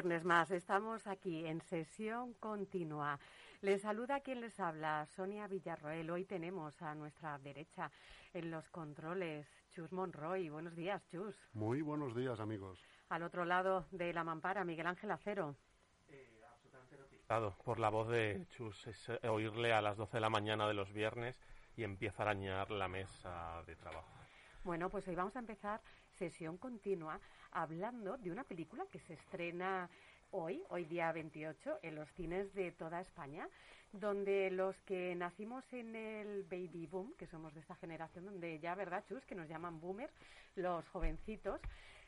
Viernes más, estamos aquí en sesión continua. Les saluda quien les habla, Sonia Villarroel. Hoy tenemos a nuestra derecha en los controles Chus Monroy. Buenos días, Chus. Muy buenos días, amigos. Al otro lado de la mampara, Miguel Ángel Acero. Eh, absolutamente por la voz de Chus, es eh, oírle a las 12 de la mañana de los viernes y empieza a arañar la mesa de trabajo. Bueno, pues hoy vamos a empezar sesión continua hablando de una película que se estrena hoy, hoy día 28, en los cines de toda España, donde los que nacimos en el baby boom, que somos de esta generación, donde ya, ¿verdad, Chus? Que nos llaman boomers, los jovencitos,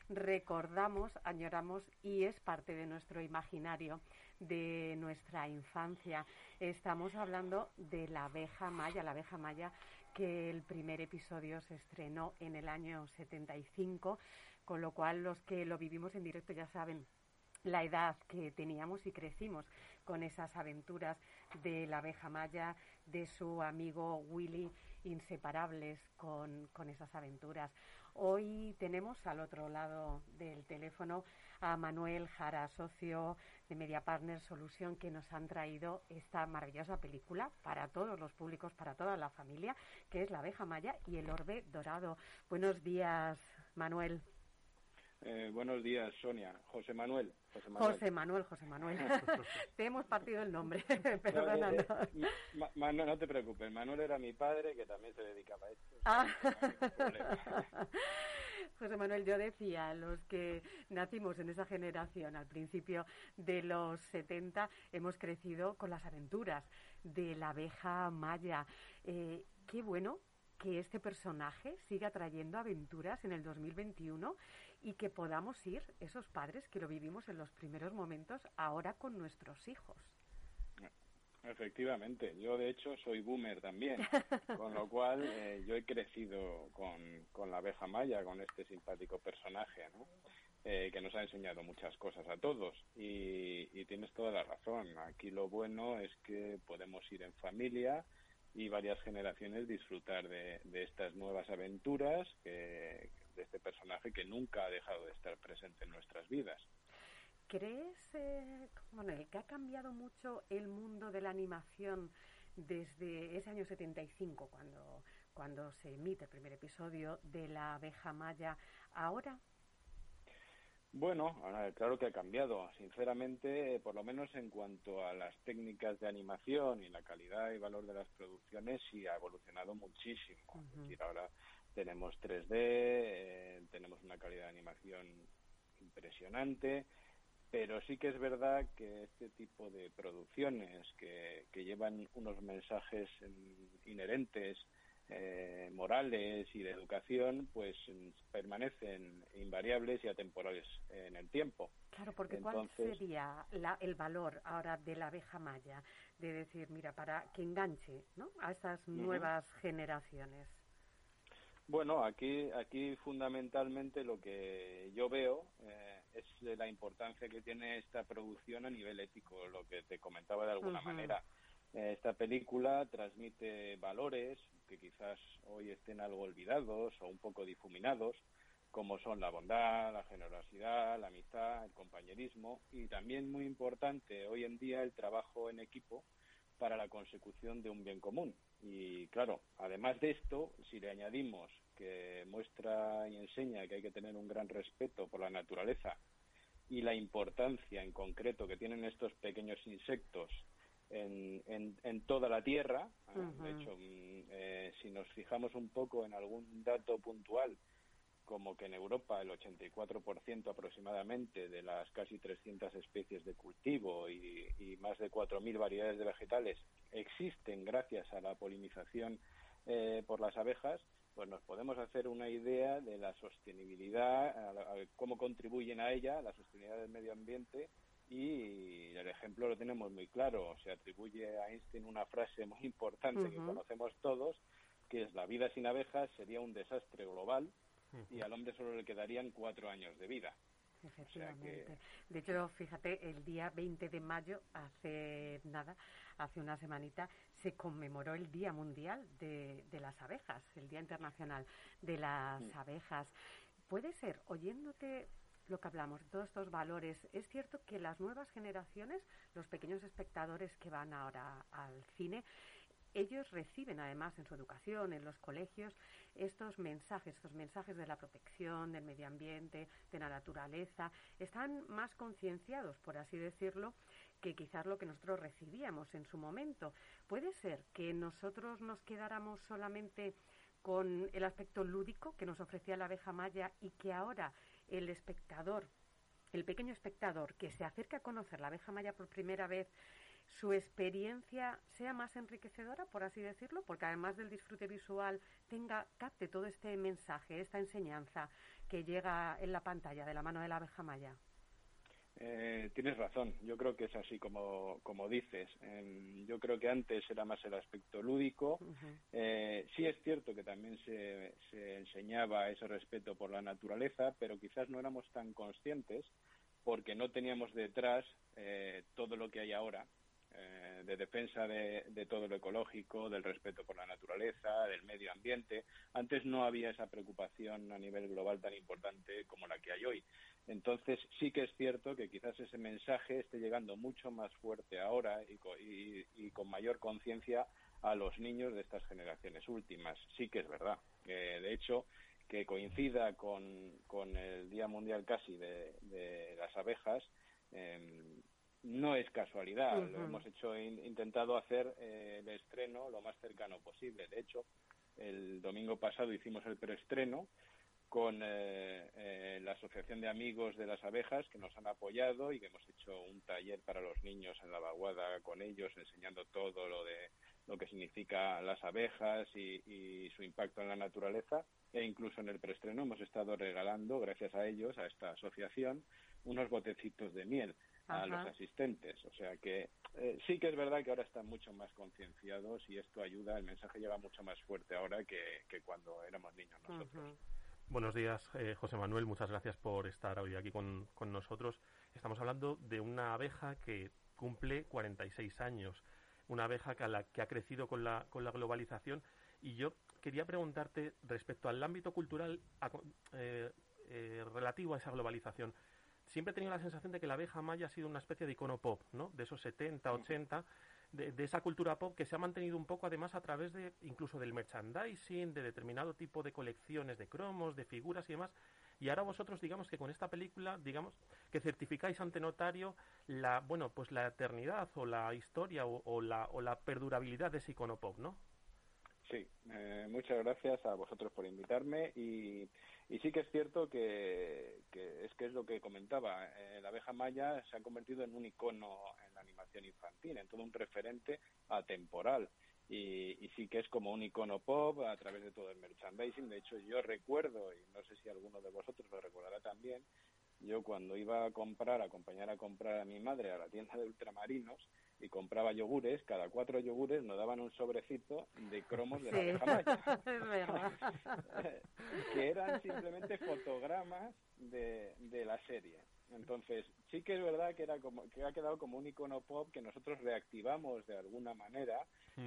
recordamos, añoramos y es parte de nuestro imaginario, de nuestra infancia. Estamos hablando de la abeja maya, la abeja maya que el primer episodio se estrenó en el año 75, con lo cual los que lo vivimos en directo ya saben la edad que teníamos y crecimos con esas aventuras de la abeja maya, de su amigo Willy, inseparables con, con esas aventuras. Hoy tenemos al otro lado del teléfono a Manuel Jara, socio de Media Partner Solution, que nos han traído esta maravillosa película para todos los públicos, para toda la familia, que es La abeja maya y el orbe dorado. Buenos días, Manuel. Eh, buenos días, Sonia. José Manuel. José Manuel, José Manuel. te hemos partido el nombre, no, no, te preocupes, Manuel era mi padre que también se dedicaba a esto. Ah. José Manuel, yo decía, los que nacimos en esa generación al principio de los 70, hemos crecido con las aventuras de la abeja maya. Eh, qué bueno que este personaje siga trayendo aventuras en el 2021 y que podamos ir, esos padres que lo vivimos en los primeros momentos, ahora con nuestros hijos. Efectivamente, yo de hecho soy boomer también, con lo cual eh, yo he crecido con, con, la abeja maya, con este simpático personaje, ¿no? Eh, que nos ha enseñado muchas cosas a todos. Y, y, tienes toda la razón, aquí lo bueno es que podemos ir en familia, y varias generaciones disfrutar de, estas nuevas aventuras de este personaje que nunca ha dejado de estar presente en nuestras vidas. ¿Crees, eh, que ha cambiado mucho el mundo de la animación desde ese año 75, cuando, cuando se emite el primer episodio de La abeja maya, ahora? Bueno, claro que ha cambiado. Sinceramente, por lo menos en cuanto a las técnicas de animación y la calidad y valor de las producciones, sí ha evolucionado muchísimo. Es decir, ahora tenemos 3D, eh, tenemos una calidad de animación impresionante, pero sí que es verdad que este tipo de producciones que, que llevan unos mensajes inherentes eh, morales y de educación, pues permanecen invariables y atemporales en el tiempo. Claro, porque ¿cuál sería el valor ahora de la abeja maya? De decir, mira, para que enganche ¿no? a estas nuevas generaciones. Bueno, aquí, aquí fundamentalmente lo que yo veo eh, es la importancia que tiene esta producción a nivel ético, lo que te comentaba de alguna manera. Eh, esta película transmite valores, que quizás hoy estén algo olvidados o un poco difuminados, como son la bondad, la generosidad, la amistad, el compañerismo y también muy importante hoy en día el trabajo en equipo para la consecución de un bien común. Y claro, además de esto, si le añadimos que muestra y enseña que hay que tener un gran respeto por la naturaleza y la importancia en concreto que tienen estos pequeños insectos en, en, toda la Tierra, de hecho, mm, eh, si nos fijamos un poco en algún dato puntual, como que en Europa el 84% aproximadamente de las casi 300 especies de cultivo y, más de 4.000 variedades de vegetales existen gracias a la polinización eh, por las abejas, pues nos podemos hacer una idea de la sostenibilidad, cómo contribuyen a ella, la sostenibilidad del medio ambiente y el ejemplo lo tenemos muy claro. Se atribuye a Einstein una frase muy importante que conocemos todos, que es la vida sin abejas sería un desastre global y al hombre solo le quedarían cuatro años de vida. Efectivamente. De hecho, fíjate, el día 20 de mayo, hace nada, hace una semanita, se conmemoró el Día Mundial de, las Abejas, el Día Internacional de las mm. Abejas. Puede ser, oyéndote lo que hablamos, todos estos valores, es cierto que las nuevas generaciones, los pequeños espectadores que van ahora al cine, ellos reciben además en su educación, en los colegios, estos mensajes, estos mensajes de la protección, del medio ambiente, de la naturaleza, están más concienciados, por así decirlo, que quizás lo que nosotros recibíamos en su momento. Puede ser que nosotros nos quedáramos solamente con el aspecto lúdico que nos ofrecía la abeja maya y que ahora el espectador, el pequeño espectador que se acerca a conocer la abeja maya por primera vez, su experiencia sea más enriquecedora, por así decirlo, porque además del disfrute visual tenga, capte todo este mensaje, esta enseñanza que llega en la pantalla de la mano de la abeja maya. Eh, tienes razón, yo creo que es así como, como dices. yo creo que antes era más el aspecto lúdico. Eh, sí es cierto que también se, se enseñaba ese respeto por la naturaleza, pero quizás no éramos tan conscientes porque no teníamos detrás eh, todo lo que hay ahora, eh, de defensa de, todo lo ecológico, del respeto por la naturaleza, del medio ambiente. Antes no había esa preocupación a nivel global tan importante como la que hay hoy. Entonces sí que es cierto que quizás ese mensaje esté llegando mucho más fuerte ahora y, con mayor conciencia a los niños de estas generaciones últimas. Sí que es verdad. de hecho, que coincida con, el Día Mundial casi de, las abejas, em, no es casualidad. Lo hemos hecho, intentado hacer eh, el estreno lo más cercano posible. De hecho, el domingo pasado hicimos el preestreno con eh, eh, la Asociación de Amigos de las Abejas que nos han apoyado y que hemos hecho un taller para los niños en la vaguada con ellos, enseñando todo lo de lo que significa las abejas y, y su impacto en la naturaleza. E incluso en el preestreno hemos estado regalando, gracias a ellos, a esta asociación, unos botecitos de miel a los asistentes. O sea que eh, sí que es verdad que ahora están mucho más concienciados y esto ayuda, el mensaje llega mucho más fuerte ahora que, cuando éramos niños nosotros. Buenos días, eh, José Manuel. Muchas gracias por estar hoy aquí con, con nosotros. Estamos hablando de una abeja que cumple 46 años, una abeja que, la, que ha crecido con la, con la globalización. Y yo quería preguntarte respecto al ámbito cultural eh, relativo a esa globalización siempre he tenido la sensación de que la abeja maya ha sido una especie de icono pop, ¿no? De esos 70, 80, de, esa cultura pop que se ha mantenido un poco además a través de incluso del merchandising, de determinado tipo de colecciones de cromos, de figuras y demás. Y ahora vosotros, digamos que con esta película, digamos que certificáis ante notario la, bueno, pues la eternidad o la historia o, la, o la perdurabilidad de ese icono pop, ¿no? Sí, eh, muchas gracias a vosotros por invitarme y, sí que es cierto que, es que es lo que comentaba, eh, la abeja maya se ha convertido en un icono en la animación infantil, en todo un referente atemporal. Y, sí que es como un icono pop a través de todo el merchandising, de hecho yo recuerdo, y no sé si alguno de vosotros lo recordará también, yo cuando iba a comprar, a acompañar a comprar a mi madre a la tienda de ultramarinos y compraba yogures, cada cuatro yogures nos daban un sobrecito de cromos de la abeja maya. que eran simplemente fotogramas de, de la serie. Entonces, sí que es verdad que era como que ha quedado como un icono pop que nosotros reactivamos de alguna manera,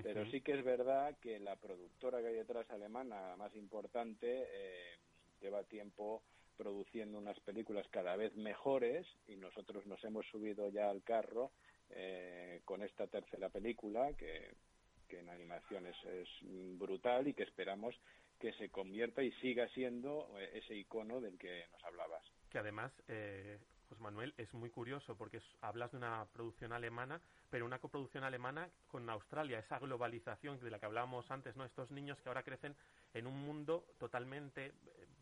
pero sí que es verdad que la productora que hay detrás alemana, más importante, eh, lleva tiempo produciendo unas películas cada vez mejores y nosotros nos hemos subido ya al carro eh, con esta tercera película que, en animación es, es, brutal y que esperamos que se convierta y siga siendo eh, ese icono del que nos hablabas. Que además, eh, José Manuel, es muy curioso porque hablas de una producción alemana, pero una coproducción alemana con Australia, esa globalización de la que hablábamos antes, ¿no? Estos niños que ahora crecen en un mundo totalmente,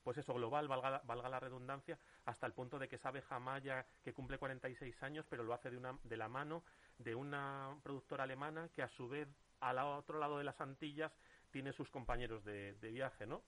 pues eso, global, valga, valga la redundancia, hasta el punto de que sabe Jamaya que cumple 46 años, pero lo hace de, una, de la mano de una productora alemana que a su vez al otro lado de las Antillas tiene sus compañeros de, viaje, ¿no?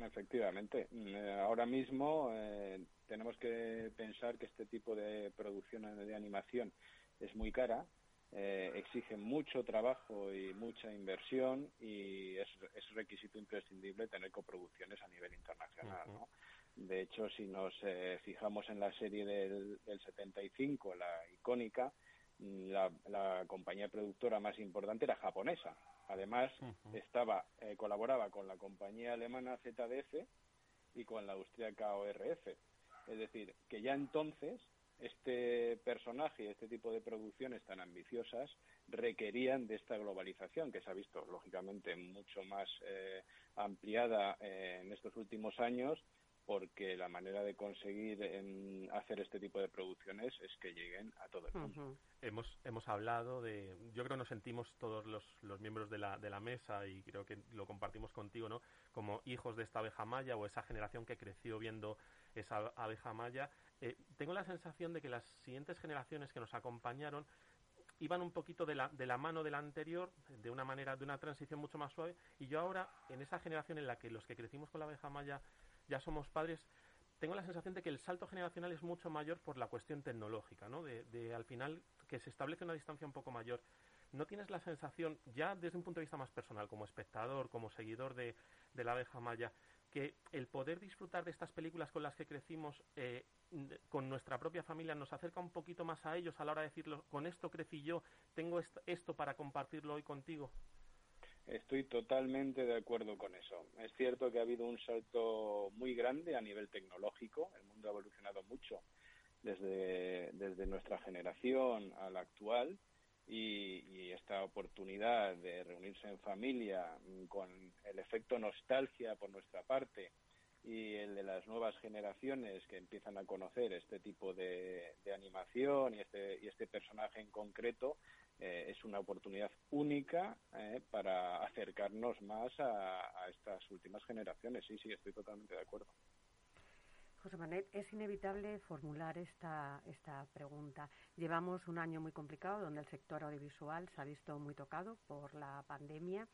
Efectivamente. Eh, ahora mismo eh, tenemos que pensar que este tipo de producción de animación es muy cara, eh, exige mucho trabajo y mucha inversión y es, es requisito imprescindible tener coproducciones a nivel internacional. ¿no? De hecho, si nos fijamos en la serie del, del 75, la icónica, la, la, compañía productora más importante era japonesa. Además, estaba eh, colaboraba con la compañía alemana ZDF y con la austríaca ORF. Es decir, que ya entonces este personaje y este tipo de producciones tan ambiciosas requerían de esta globalización que se ha visto lógicamente mucho más eh, ampliada eh, en estos últimos años porque la manera de conseguir hacer este tipo de producciones es que lleguen a todo el mundo. Hemos, hemos hablado de, yo creo que nos sentimos todos los, los miembros de la, de la mesa y creo que lo compartimos contigo, ¿no? Como hijos de esta abeja maya o esa generación que creció viendo esa abeja maya. Eh, tengo la sensación de que las siguientes generaciones que nos acompañaron iban un poquito de la, de la mano de la anterior, de una manera, de una transición mucho más suave, y yo ahora, en esa generación en la que los que crecimos con la abeja maya ya somos padres, tengo la sensación de que el salto generacional es mucho mayor por la cuestión tecnológica, ¿no? De, al final que se establece una distancia un poco mayor. ¿No tienes la sensación, ya desde un punto de vista más personal, como espectador, como seguidor de, la abeja maya, que el poder disfrutar de estas películas con las que crecimos eh, con nuestra propia familia nos acerca un poquito más a ellos a la hora de decirlo, con esto crecí yo, tengo esto para compartirlo hoy contigo? Estoy totalmente de acuerdo con eso. Es cierto que ha habido un salto muy grande a nivel tecnológico. El mundo ha evolucionado mucho desde, desde nuestra generación a la actual y, esta oportunidad de reunirse en familia con el efecto nostalgia por nuestra parte y el de las nuevas generaciones que empiezan a conocer este tipo de, de animación y este, y este personaje en concreto eh, es una oportunidad única eh, para acercarnos más a, estas últimas generaciones. Sí, sí, estoy totalmente de acuerdo. José Manuel, es inevitable formular esta, esta pregunta. Llevamos un año muy complicado donde el sector audiovisual se ha visto muy tocado por la pandemia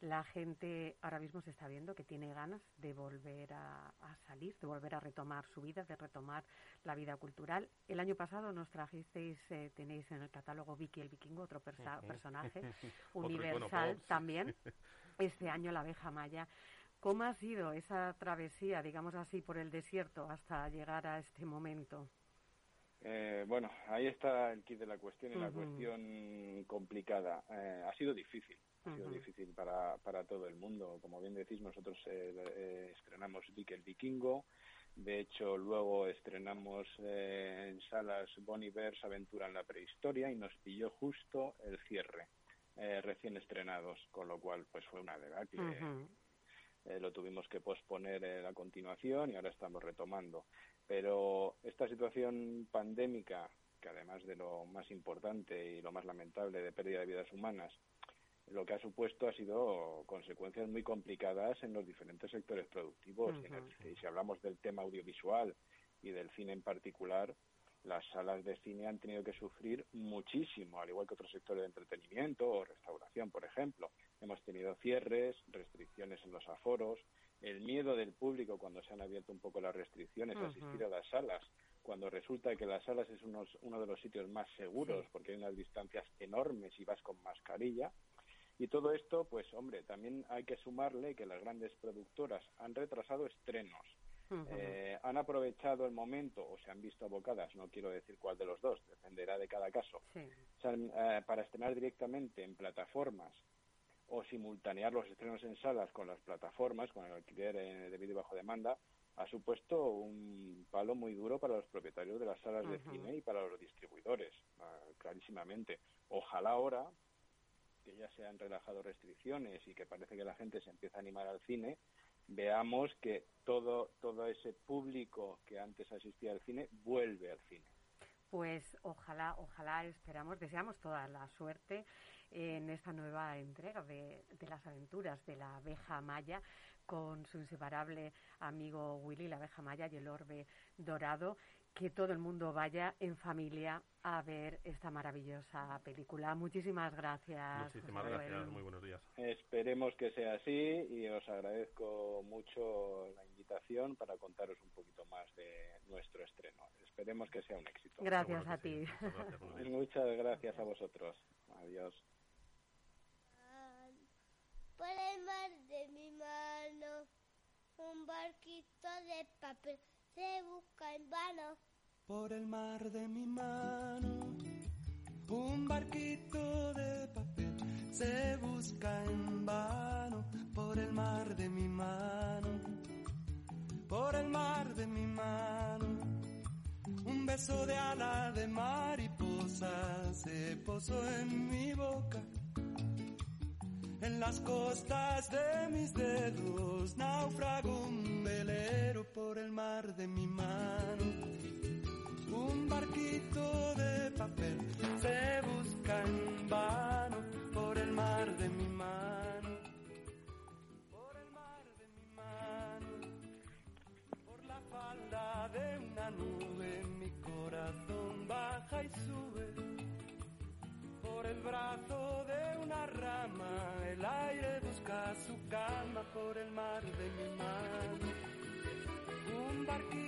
la gente ahora mismo se está viendo que tiene ganas de volver a, salir, de volver a retomar su vida, de retomar la vida cultural. El año pasado nos trajisteis, eh, tenéis en el catálogo Vicky el Vikingo, otro personaje universal también. Este año la abeja maya. ¿Cómo ha sido esa travesía, digamos así, por el desierto hasta llegar a este momento? Eh, bueno, ahí está el kit de la cuestión y la cuestión complicada. Eh, ha sido difícil, ha sido difícil para, para todo el mundo. Como bien decís, nosotros eh, eh, estrenamos Vic el Vikingo. De hecho, luego estrenamos eh, en salas Bonnie Bears Aventura en la Prehistoria y nos pilló justo el cierre, recién estrenados, con lo cual pues fue una debacle. lo tuvimos que posponer a continuación y ahora estamos retomando. Pero esta situación pandémica, que además de lo más importante y lo más lamentable de pérdida de vidas humanas, lo que ha supuesto ha sido consecuencias muy complicadas en los diferentes sectores productivos. y, si hablamos del tema audiovisual y del cine en particular, las salas de cine han tenido que sufrir muchísimo, al igual que otros sectores de entretenimiento o restauración, por ejemplo. Hemos tenido cierres, restricciones en los aforos, el miedo del público cuando se han abierto un poco las restricciones a asistir a las salas, cuando resulta que las salas es uno de los sitios más seguros porque hay unas distancias enormes y vas con mascarilla. Y todo esto, pues hombre, también hay que sumarle que las grandes productoras han retrasado estrenos, eh, han aprovechado el momento o se han visto abocadas, no quiero decir cuál de los dos, dependerá de cada caso, eh, para estrenar directamente en plataformas o simultanear los estrenos en salas con las plataformas, con el alquiler eh, de vídeo bajo demanda, ha supuesto un palo muy duro para los propietarios de las salas de cine y para los distribuidores, ah, clarísimamente. Ojalá ahora que ya se han relajado restricciones y que parece que la gente se empieza a animar al cine, veamos que todo, todo ese público que antes asistía al cine vuelve al cine. Pues ojalá, ojalá, esperamos, deseamos toda la suerte en esta nueva entrega de, de las aventuras de la abeja maya con su inseparable amigo Willy, la abeja maya y el orbe dorado que todo el mundo vaya en familia a ver esta maravillosa película. Muchísimas gracias. Muchísimas gracias, muy buenos días. Esperemos que sea así y os agradezco mucho la invitación para contaros un poquito más de nuestro estreno. Esperemos que sea un éxito. Gracias a ti. Muchas gracias a vosotros. Adiós. Por el mar de mi mano, un barquito de papel se busca en vano. Por el mar de mi mano, un barquito de papel se busca en vano. Por el mar de mi mano, por el mar de mi mano. Un beso de ala de mariposa se posó en mi boca. En las costas de mis dedos naufragó un velero por el mar de mi mano. Un barquito de papel se busca en vano por el mar de mi mano. Por el mar de mi mano. Por la falda de una nube mi corazón baja y sube. Por el brazo de una rama el aire busca su calma por el mar de mi mano. Un barquito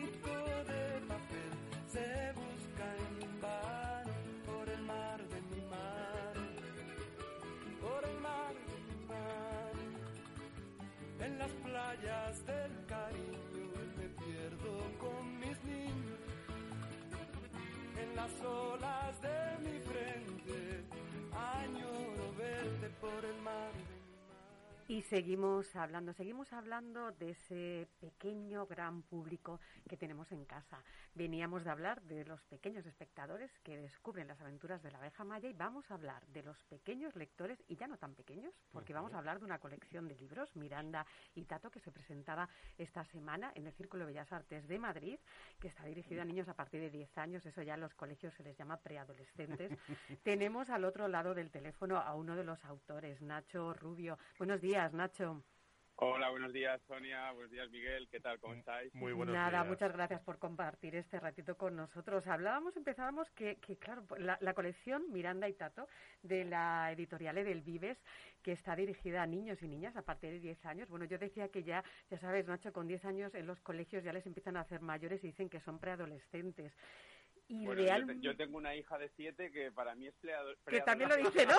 playas del cariño me pierdo con mis niños. En las olas de Y seguimos hablando, seguimos hablando de ese pequeño gran público que tenemos en casa. Veníamos de hablar de los pequeños espectadores que descubren las aventuras de la abeja maya y vamos a hablar de los pequeños lectores y ya no tan pequeños, porque vamos a hablar de una colección de libros, Miranda y Tato, que se presentaba esta semana en el Círculo de Bellas Artes de Madrid, que está dirigido a niños a partir de 10 años, eso ya en los colegios se les llama preadolescentes. Tenemos al otro lado del teléfono a uno de los autores, Nacho Rubio. Buenos días. Nacho. Hola, buenos días, Sonia. Buenos días, Miguel. ¿Qué tal? ¿Cómo estáis? Muy buenos Nada, muchas gracias por compartir este ratito con nosotros. Hablábamos, empezábamos que, que claro, la, la, colección Miranda y Tato de la editorial del Vives, que está dirigida a niños y niñas a partir de 10 años. Bueno, yo decía que ya, ya sabes, Nacho, con 10 años en los colegios ya les empiezan a hacer mayores y dicen que son preadolescentes. Y bueno, real... yo, te, yo, tengo una hija de siete que para mí es pleado, Que también lo dice, ¿no?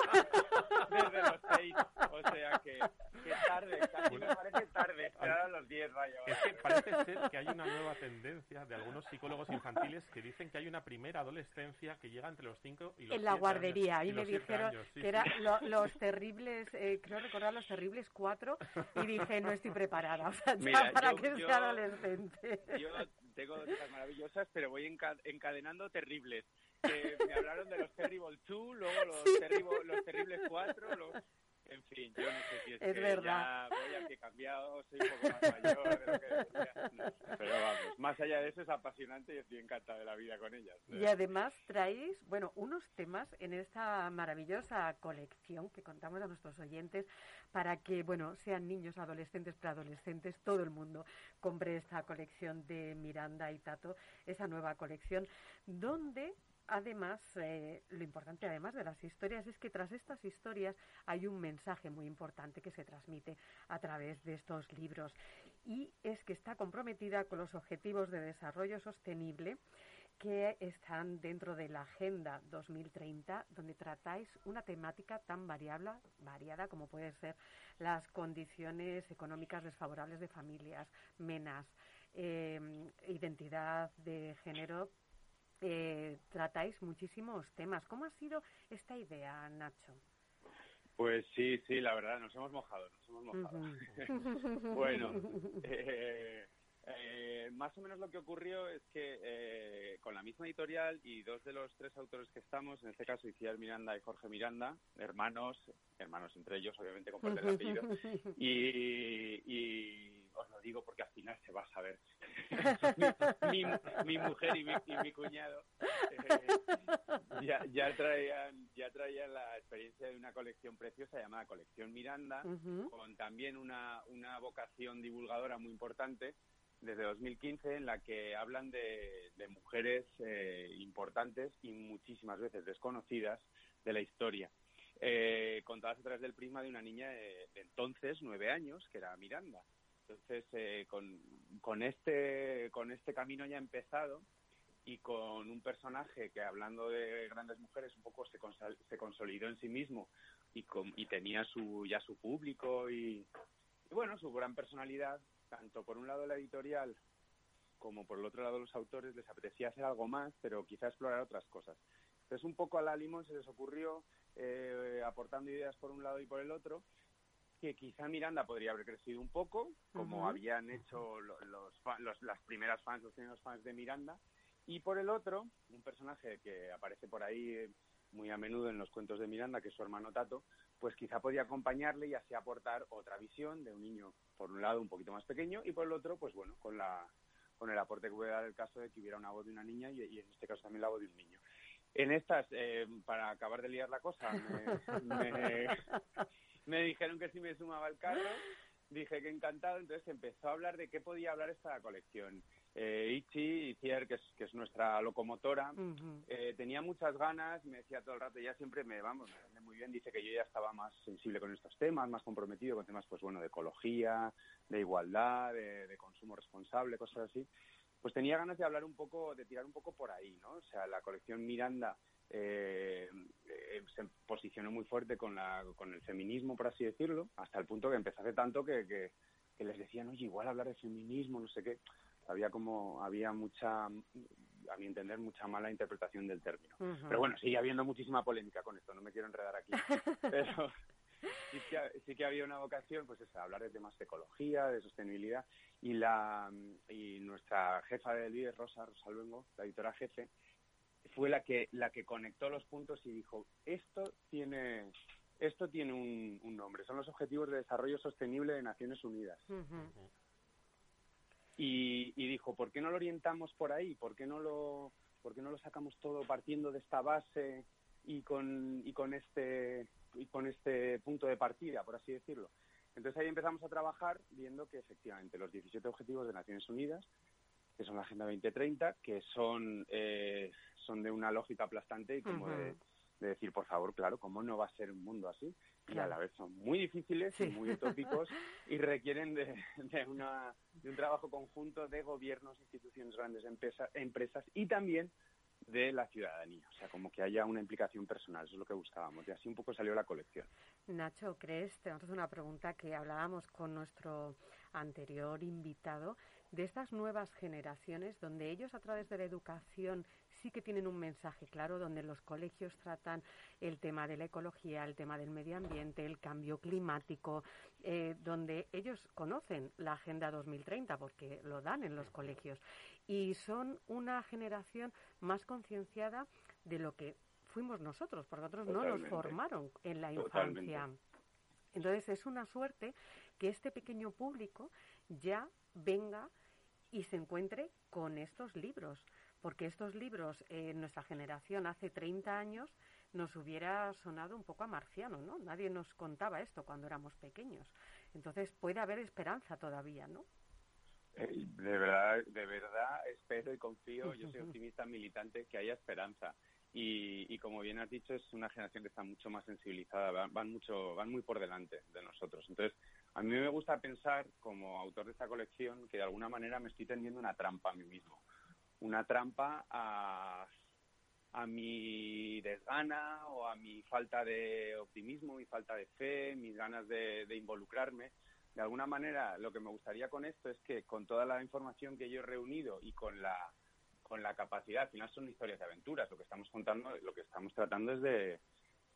Desde los seis, o sea que, que tarde, casi me parece tarde, esperar a los diez, vaya. Es que parece ser que hay una nueva tendencia de algunos psicólogos infantiles que dicen que hay una primera adolescencia que llega entre los cinco y los En la guardería, años, ahí me dijeron años, sí, que eran lo, los terribles, eh, creo recordar los terribles cuatro, y dije, no estoy preparada, o sea, ya Mira, para yo- que yo- sea adolescente. Yo tengo cosas maravillosas, pero voy enca- encadenando terribles. Que me hablaron de los Terrible 2, luego los, Sí. terrible- los Terribles 4, los... En fin, yo no sé si es, Es que verdad. ya voy a pie cambiado, soy un poco más mayor de lo que. No pero vamos, más allá de eso es apasionante y estoy encantado de la vida con ellas. Y además traéis, bueno, unos temas en esta maravillosa colección que contamos a nuestros oyentes para que, bueno, sean niños, adolescentes, preadolescentes, todo el mundo compre esta colección de Miranda y Tato, esa nueva colección, donde Además, eh, lo importante además de las historias es que tras estas historias hay un mensaje muy importante que se transmite a través de estos libros y es que está comprometida con los objetivos de desarrollo sostenible que están dentro de la Agenda 2030, donde tratáis una temática tan variable, variada como pueden ser las condiciones económicas desfavorables de familias, menas, eh, identidad de género. Eh, tratáis muchísimos temas. ¿Cómo ha sido esta idea, Nacho? Pues sí, sí, la verdad, nos hemos mojado, nos hemos mojado. bueno, eh, eh, más o menos lo que ocurrió es que eh, con la misma editorial y dos de los tres autores que estamos, en este caso Iciar Miranda y Jorge Miranda, hermanos, hermanos entre ellos, obviamente comparten el apellido, y, y os lo digo porque al final se va a saber. mi, mi, mujer y mi, y mi cuñado eh, ya, ya, traían, ya traían la experiencia de una colección preciosa llamada Colección Miranda, con también una, una vocación divulgadora muy importante desde 2015 en la que hablan de, de mujeres eh, importantes y muchísimas veces desconocidas de la historia. Eh, contadas a través del prisma de una niña de, de entonces, nueve años, que era Miranda. Entonces, eh, con, este, con este camino ya empezado y con un personaje que, hablando de grandes mujeres, un poco se, consol se consolidó en sí mismo y, con, y tenía su, ya su público y, y, bueno, su gran personalidad, tanto por un lado la editorial como por el otro lado los autores, les apetecía hacer algo más, pero quizá explorar otras cosas. Entonces, un poco a la Limón se les ocurrió, eh, aportando ideas por un lado y por el otro, que quizá Miranda podría haber crecido un poco, como uh -huh. habían hecho los, los, los, las primeras fans, los primeros fans de Miranda, y por el otro, un personaje que aparece por ahí muy a menudo en los cuentos de Miranda, que es su hermano Tato, pues quizá podía acompañarle y así aportar otra visión de un niño, por un lado, un poquito más pequeño, y por el otro, pues bueno, con la con el aporte que puede dar el caso de que hubiera una voz de una niña y, y en este caso también la voz de un niño. En estas, eh, para acabar de liar la cosa, me, me, me dijeron que si me sumaba al carro, dije que encantado, entonces empezó a hablar de qué podía hablar esta colección. Eh, Ichi, Icier, que es, que es nuestra locomotora, uh -huh. eh, tenía muchas ganas, me decía todo el rato, ya siempre me, vamos, me muy bien, dice que yo ya estaba más sensible con estos temas, más comprometido con temas, pues bueno, de ecología, de igualdad, de, de consumo responsable, cosas así. Pues tenía ganas de hablar un poco, de tirar un poco por ahí, ¿no? O sea, la colección Miranda eh, eh, se posicionó muy fuerte con, la, con el feminismo, por así decirlo, hasta el punto que empezó hace tanto que, que, que les decían, oye, igual hablar de feminismo, no sé qué había como había mucha a mi entender mucha mala interpretación del término. Uh -huh. pero bueno sigue habiendo muchísima polémica con esto no me quiero enredar aquí. Pero sí que, sí que había una vocación pues es hablar de temas de ecología de sostenibilidad. Y la y nuestra jefa del líder Rosa Rosa Luengo la editora jefe fue la que la que conectó los puntos y dijo esto tiene esto tiene un, un nombre son los objetivos de desarrollo sostenible de Naciones Unidas uh -huh. Y, y, dijo, ¿por qué no lo orientamos por ahí? ¿Por qué no lo, por qué no lo sacamos todo partiendo de esta base y con, y con, este, y con este punto de partida, por así decirlo? Entonces ahí empezamos a trabajar viendo que efectivamente los 17 objetivos de Naciones Unidas, que son la Agenda 2030, que son, eh, son de una lógica aplastante y como uh -huh. de, de, decir, por favor, claro, ¿cómo no va a ser un mundo así? y a la vez son muy difíciles sí. y muy utópicos y requieren de, de, una, de, un trabajo conjunto de gobiernos, instituciones, grandes empresa, empresas y también de la ciudadanía, o sea, como que haya una implicación personal, eso es lo que buscábamos, y así un poco salió la colección. Nacho, ¿crees? Tenemos una pregunta que hablábamos con nuestro anterior invitado, de estas nuevas generaciones, donde ellos a través de la educación sí que tienen un mensaje claro donde los colegios tratan el tema de la ecología, el tema del medio ambiente, el cambio climático, eh, donde ellos conocen la Agenda 2030 porque lo dan en los colegios y son una generación más concienciada de lo que fuimos nosotros, porque Totalmente. no nos formaron en la infancia. Totalmente. Entonces es una suerte que este pequeño público ya venga y se encuentre con estos libros porque estos libros en eh, nuestra generación hace 30 años nos hubiera sonado un poco a marciano, ¿no? Nadie nos contaba esto cuando éramos pequeños. Entonces puede haber esperanza todavía, ¿no? Eh, de verdad, de verdad espero y confío, yo soy optimista militante, que haya esperanza. Y, y, como bien has dicho, es una generación que está mucho más sensibilizada, van, van, mucho, van muy por delante de nosotros. Entonces, a mí me gusta pensar, como autor de esta colección, que de alguna manera me estoy tendiendo una trampa a mí mismo una trampa a, a mi desgana o a mi falta de optimismo, mi falta de fe, mis ganas de, de, involucrarme. De alguna manera, lo que me gustaría con esto es que con toda la información que yo he reunido y con la, con la capacidad, al final son historias de aventuras, lo que estamos contando, lo que estamos tratando es de,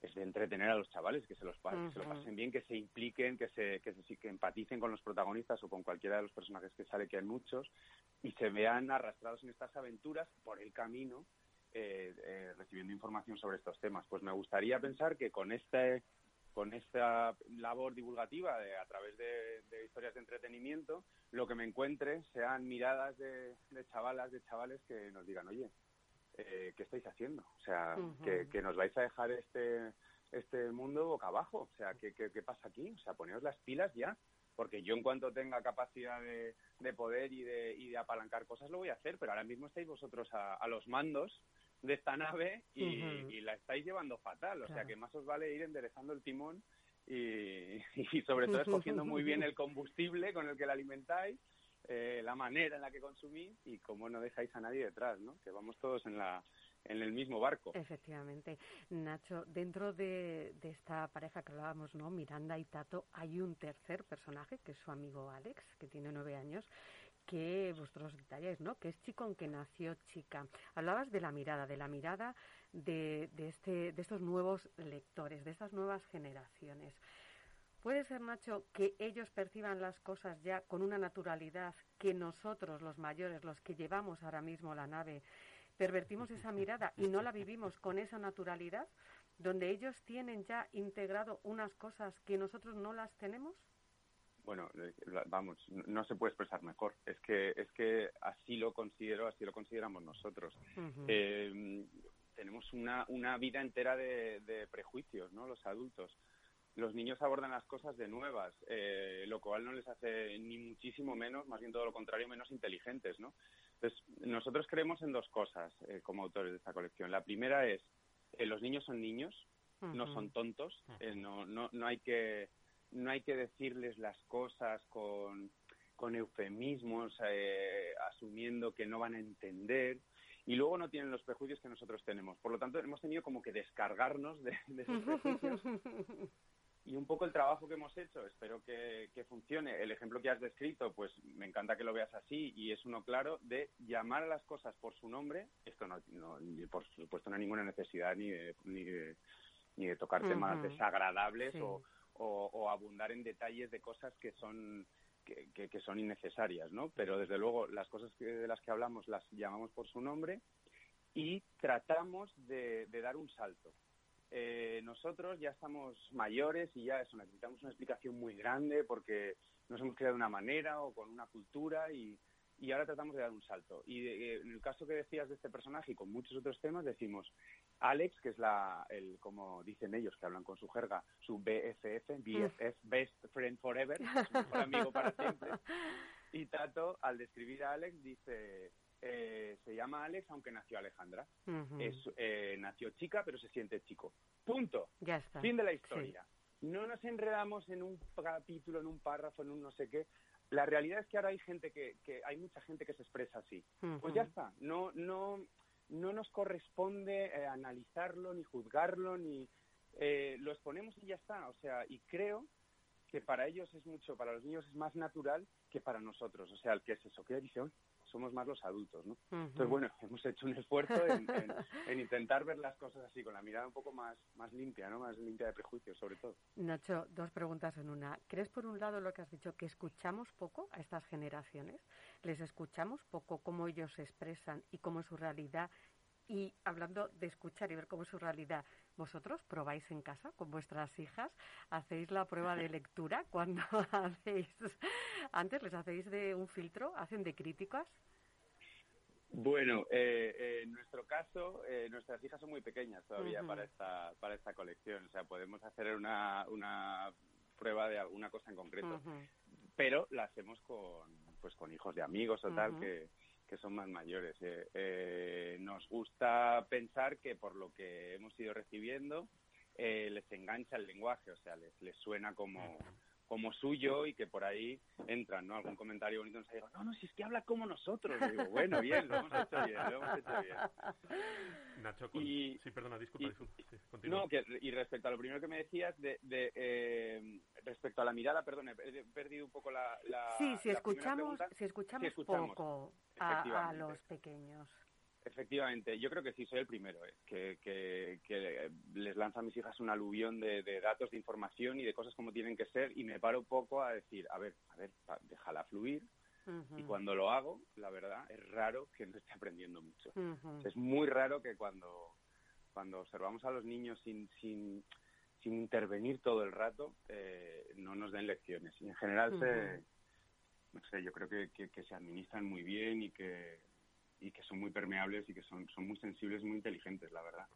es de entretener a los chavales, que se, los, se lo pasen bien, que se impliquen, que se, que se que empaticen con los protagonistas o con cualquiera de los personajes que sale, que hay muchos, y se vean arrastrados en estas aventuras por el camino, eh, eh, recibiendo información sobre estos temas. Pues me gustaría pensar que con este con esta labor divulgativa de, a través de, historias de entretenimiento, lo que me encuentre sean miradas de, chavalas, de chavales que nos digan, oye, eh, ¿qué estáis haciendo? O sea, que, nos vais a dejar este, este mundo boca abajo. O sea, ¿qué, qué, pasa aquí? O sea, poneos las pilas ya. Porque yo en cuanto tenga capacidad de, poder y de, y de apalancar cosas lo voy a hacer, pero ahora mismo estáis vosotros a los mandos de esta nave y, la estáis llevando fatal. O sea que más os vale ir enderezando el timón y, sobre todo escogiendo muy bien el combustible con el que la alimentáis, eh, la manera en la que consumís y cómo no dejáis a nadie detrás, ¿no? Que vamos todos en la en el mismo barco. Efectivamente. Nacho, dentro de, de, esta pareja que hablábamos, ¿no? Miranda y Tato, hay un tercer personaje, que es su amigo Alex, que tiene nueve años, que vosotros detalláis, ¿no? Que es chico aunque nació chica. Hablabas de la mirada, de la mirada de, de, este, de estos nuevos lectores, de estas nuevas generaciones. ¿Puede ser, Nacho, que ellos perciban las cosas ya con una naturalidad que nosotros, los mayores, los que llevamos ahora mismo la nave, pervertimos esa mirada y no la vivimos con esa naturalidad, donde ellos tienen ya integrado unas cosas que nosotros no las tenemos? bueno, eh, vamos, no se puede expresar mejor. Es que, es que así lo considero, así lo consideramos nosotros. Eh, tenemos una, una vida entera de, prejuicios, ¿no? Los adultos. Los niños abordan las cosas de nuevas, eh, lo cual no les hace ni muchísimo menos, más bien todo lo contrario, menos inteligentes, ¿no? Entonces, nosotros creemos en dos cosas como autores de esta colección. La primera es, los niños son niños, no son tontos, no, no, no hay que no hay que decirles las cosas con, con eufemismos, eh, asumiendo que no van a entender y luego no tienen los prejuicios que nosotros tenemos. Por lo tanto, hemos tenido como que descargarnos de, esos prejuicios. Y un poco el trabajo que hemos hecho, espero que, funcione. El ejemplo que has descrito, pues me encanta que lo veas así y es uno claro de llamar a las cosas por su nombre. Esto no, por supuesto, no hay ninguna necesidad ni de, ni ni de tocar temas desagradables o, o, abundar en detalles de cosas que son que, que, son innecesarias, ¿no? Pero desde luego las cosas que, de las que hablamos las llamamos por su nombre y tratamos de, dar un salto. Eh, nosotros ya estamos mayores y ya eso necesitamos una explicación muy grande porque nos hemos creado de una manera o con una cultura y, y ahora tratamos de dar un salto. Y eh, en el caso que decías de este personaje y con muchos otros temas, decimos, Alex, que es la, el, como dicen ellos, que hablan con su jerga, su BFF, BFF, Best Friend Forever, su mejor amigo para siempre. Y Tato, al describir a Alex, dice, eh, se llama Alex aunque nació Alejandra. es, eh, nació chica, pero se siente chico. Punto. Ya está. Fin de la historia. No nos enredamos en un capítulo, en un párrafo, en un no sé qué la realidad es que ahora hay gente que, que hay mucha gente que se expresa así. Pues ya está, no, no, no nos corresponde eh, analizarlo, ni juzgarlo, ni eh, lo exponemos y ya está. O sea, y creo que para ellos es mucho, para los niños es más natural que para nosotros. O sea, el que es eso, que dice, somos más los adultos, ¿no? Entonces, bueno, hemos hecho un esfuerzo en, intentar ver las cosas así, con la mirada un poco más, más limpia, ¿no? Más limpia de prejuicios, sobre todo. Nacho, dos preguntas en una. ¿Crees, por un lado, lo que has dicho, que escuchamos poco a estas generaciones? ¿Les escuchamos poco cómo ellos se expresan y cómo es su realidad? Y hablando de escuchar y ver cómo es su realidad, ¿vosotros probáis en casa con vuestras hijas? ¿Hacéis la prueba de lectura cuando hacéis, antes les hacéis de un filtro, hacen de críticas? Bueno, eh, eh, en nuestro caso, eh, nuestras hijas son muy pequeñas todavía para esta para esta colección. O sea, podemos hacer una, una prueba de alguna cosa en concreto, pero la hacemos con pues con hijos de amigos o tal que, que son más mayores. nos gusta pensar que por lo que hemos ido recibiendo les engancha el lenguaje, o sea, les, les suena como como suyo y que por ahí entran, ¿no? Algún comentario bonito nos diga, no, no, si es que habla como nosotros. digo, bueno, bien, lo hemos hecho bien, lo hemos hecho bien. Nacho, y, sí, perdona, disculpa, y, no, que, y respecto a lo primero que me decías, de, de eh, respecto a la mirada, perdón, he perdido un poco la... la sí, si, escuchamos, si escuchamos, poco a, a los pequeños. Efectivamente, yo creo que sí, soy el primero, ¿eh? que, que, les lanza a mis hijas un aluvión de, datos, de información y de cosas como tienen que ser y me paro poco a decir, a ver, a ver, déjala fluir. Y cuando lo hago, la verdad, es raro que no esté aprendiendo mucho. Es muy raro que cuando, cuando observamos a los niños sin, sin, sin intervenir todo el rato, eh, no nos den lecciones. Y en general se, no sé, yo creo que, que se administran muy bien y que y que son muy permeables y que son, son muy sensibles, muy inteligentes, la verdad.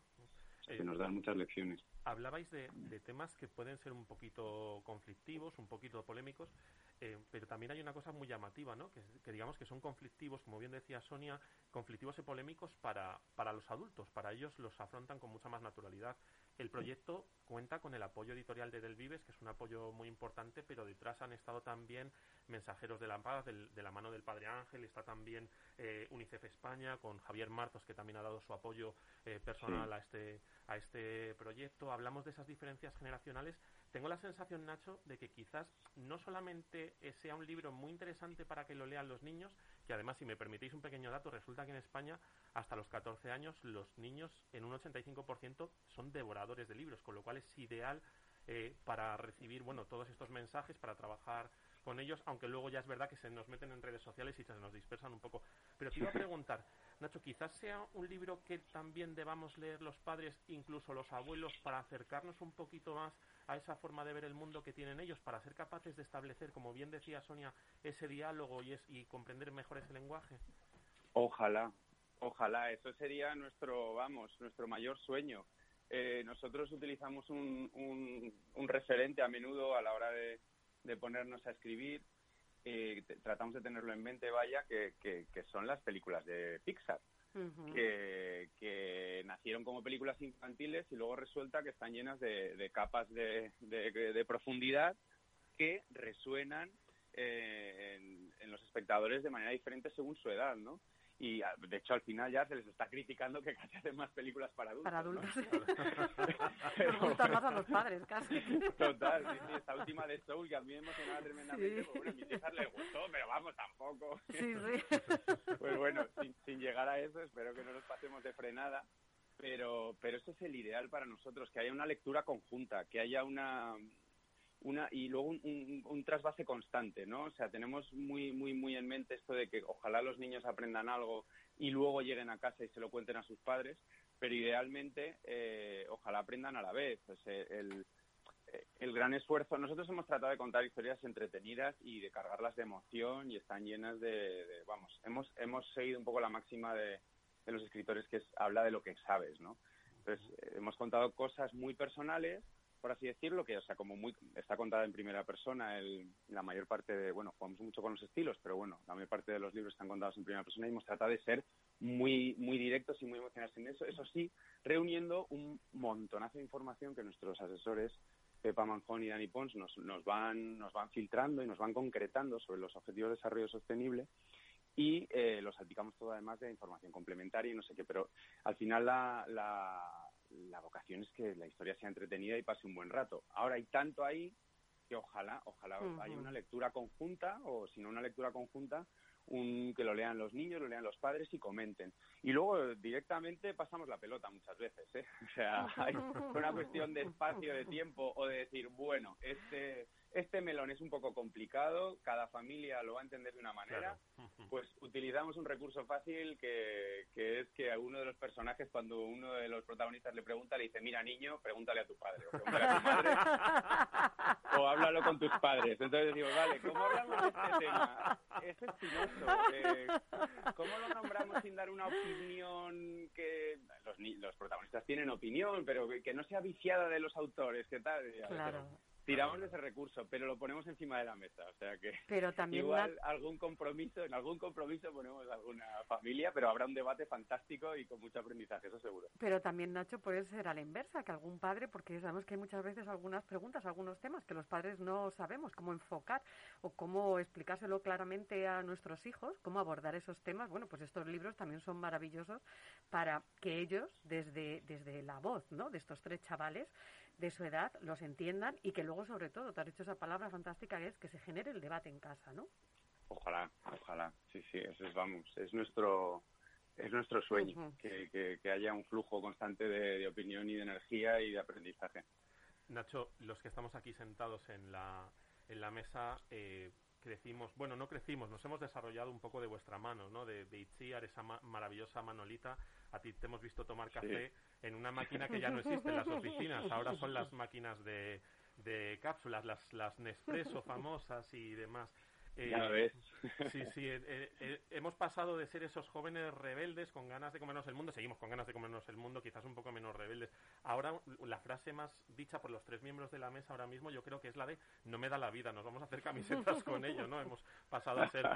que nos dan muchas lecciones. Hablabais de, temas que pueden ser un poquito conflictivos, un poquito polémicos, eh, pero también hay una cosa muy llamativa, ¿no? Que, que, digamos que son conflictivos, como bien decía Sonia, conflictivos y polémicos para, para los adultos. Para ellos los afrontan con mucha más naturalidad. El proyecto cuenta con el apoyo editorial de Del Vives, que es un apoyo muy importante, pero detrás han estado también mensajeros de la paz, de la mano del Padre Ángel, está también eh, UNICEF España, con Javier Martos, que también ha dado su apoyo eh, personal a, este, a este proyecto. Hablamos de esas diferencias generacionales. Tengo la sensación, Nacho, de que quizás no solamente sea un libro muy interesante para que lo lean los niños, que además, si me permitís un pequeño dato, resulta que en España, hasta los 14 años, los niños en un 85% son devoradores de libros, con lo cual es ideal eh, para recibir bueno todos estos mensajes, para trabajar con ellos, aunque luego ya es verdad que se nos meten en redes sociales y se nos dispersan un poco. Pero te iba a preguntar, Nacho, quizás sea un libro que también debamos leer los padres, incluso los abuelos, para acercarnos un poquito más a esa forma de ver el mundo que tienen ellos, para ser capaces de establecer, como bien decía Sonia, ese diálogo y, es, y comprender mejor ese lenguaje. Ojalá, ojalá, eso sería nuestro, vamos, nuestro mayor sueño. Eh, nosotros utilizamos un, un referente a menudo a la hora de, de ponernos a escribir, eh, tratamos de tenerlo en mente, vaya, que, que, son las películas de Pixar. Que, nacieron como películas infantiles y luego resulta que están llenas de, capas de, de, profundidad que resuenan eh, en, en, los espectadores de manera diferente según su edad, ¿no? Y de hecho al final ya se les está criticando que casi hacen más películas para adultos. Para adultos. ¿no? gustan más a los padres, casi. Total, sí, sí, esta última de Soul que a mí me emocionaba tremendamente, pues bueno, a mis hijas les gustó, pero vamos, tampoco. Sí, sí. Pues bueno, sin, sin llegar a eso, espero que no nos pasemos de frenada, pero, pero eso es el ideal para nosotros, que haya una lectura conjunta, que haya una, una y luego un, un, trasvase constante, ¿no? O sea, tenemos muy, muy, muy en mente esto de que ojalá los niños aprendan algo y luego lleguen a casa y se lo cuenten a sus padres, pero idealmente eh, ojalá aprendan a la vez. el, el gran esfuerzo, nosotros hemos tratado de contar historias entretenidas y de cargarlas de emoción y están llenas de, vamos, hemos, hemos seguido un poco la máxima de, de los escritores que es, habla de lo que sabes, ¿no? Entonces, hemos contado cosas muy personales, por así decirlo, que o sea, como muy está contada en primera persona, el, la mayor parte de, bueno, jugamos mucho con los estilos, pero bueno, la mayor parte de los libros están contados en primera persona y hemos tratado de ser muy muy directos y muy emocionales en eso, eso sí, reuniendo un montonazo de información que nuestros asesores Pepa Manjón y Dani Pons nos, nos van nos van filtrando y nos van concretando sobre los objetivos de desarrollo sostenible y eh, los salpicamos todo además de información complementaria y no sé qué, pero al final la, la la vocación es que la historia sea entretenida y pase un buen rato. Ahora hay tanto ahí que ojalá, ojalá haya una lectura conjunta o si no una lectura conjunta, un, que lo lean los niños, lo lean los padres y comenten. Y luego directamente pasamos la pelota muchas veces, ¿eh? O sea, hay una cuestión de espacio, de tiempo o de decir, bueno, este este melón es un poco complicado, cada familia lo va a entender de una manera, pues utilizamos un recurso fácil que, que, es que a uno de los personajes, cuando uno de los protagonistas le pregunta, le dice, mira niño, pregúntale a tu padre, o pregúntale a tu madre, o háblalo con tus padres. Entonces digo, vale, ¿cómo hablamos de este tema? Es espinoso. Eh, ¿Cómo lo nombramos sin dar una opinión que... Los, los protagonistas tienen opinión, pero que, no sea viciada de los autores, ¿qué tal? Claro tiramos de ese recurso, pero lo ponemos encima de la mesa, o sea que pero también igual algún compromiso, en algún compromiso ponemos alguna familia, pero habrá un debate fantástico y con mucho aprendizaje, eso seguro. Pero también Nacho puede ser a la inversa, que algún padre, porque sabemos que hay muchas veces algunas preguntas, algunos temas que los padres no sabemos cómo enfocar o cómo explicárselo claramente a nuestros hijos, cómo abordar esos temas. Bueno, pues estos libros también son maravillosos para que ellos desde desde la voz, ¿no? De estos tres chavales de su edad los entiendan y que luego, sobre todo, te has dicho esa palabra fantástica que es que se genere el debate en casa, ¿no? Ojalá, ojalá. Sí, sí, eso es, vamos, es nuestro es nuestro sueño, que, que, haya un flujo constante de, opinión y de energía y de aprendizaje. Nacho, los que estamos aquí sentados en la, en la mesa, eh, crecimos, bueno, no crecimos, nos hemos desarrollado un poco de vuestra mano, ¿no? De, de Itziar, esa maravillosa manolita. A ti te hemos visto tomar café en una máquina que ya no existe en las oficinas, ahora son las máquinas de, de cápsulas, las, las Nespresso famosas y demás. Eh, sí, sí, eh, eh, hemos pasado de ser esos jóvenes rebeldes con ganas de comernos el mundo, seguimos con ganas de comernos el mundo, quizás un poco menos rebeldes. Ahora, la frase más dicha por los tres miembros de la mesa ahora mismo, yo creo que es la de no me da la vida, nos vamos a hacer camisetas con ello, ¿no? Hemos pasado a ser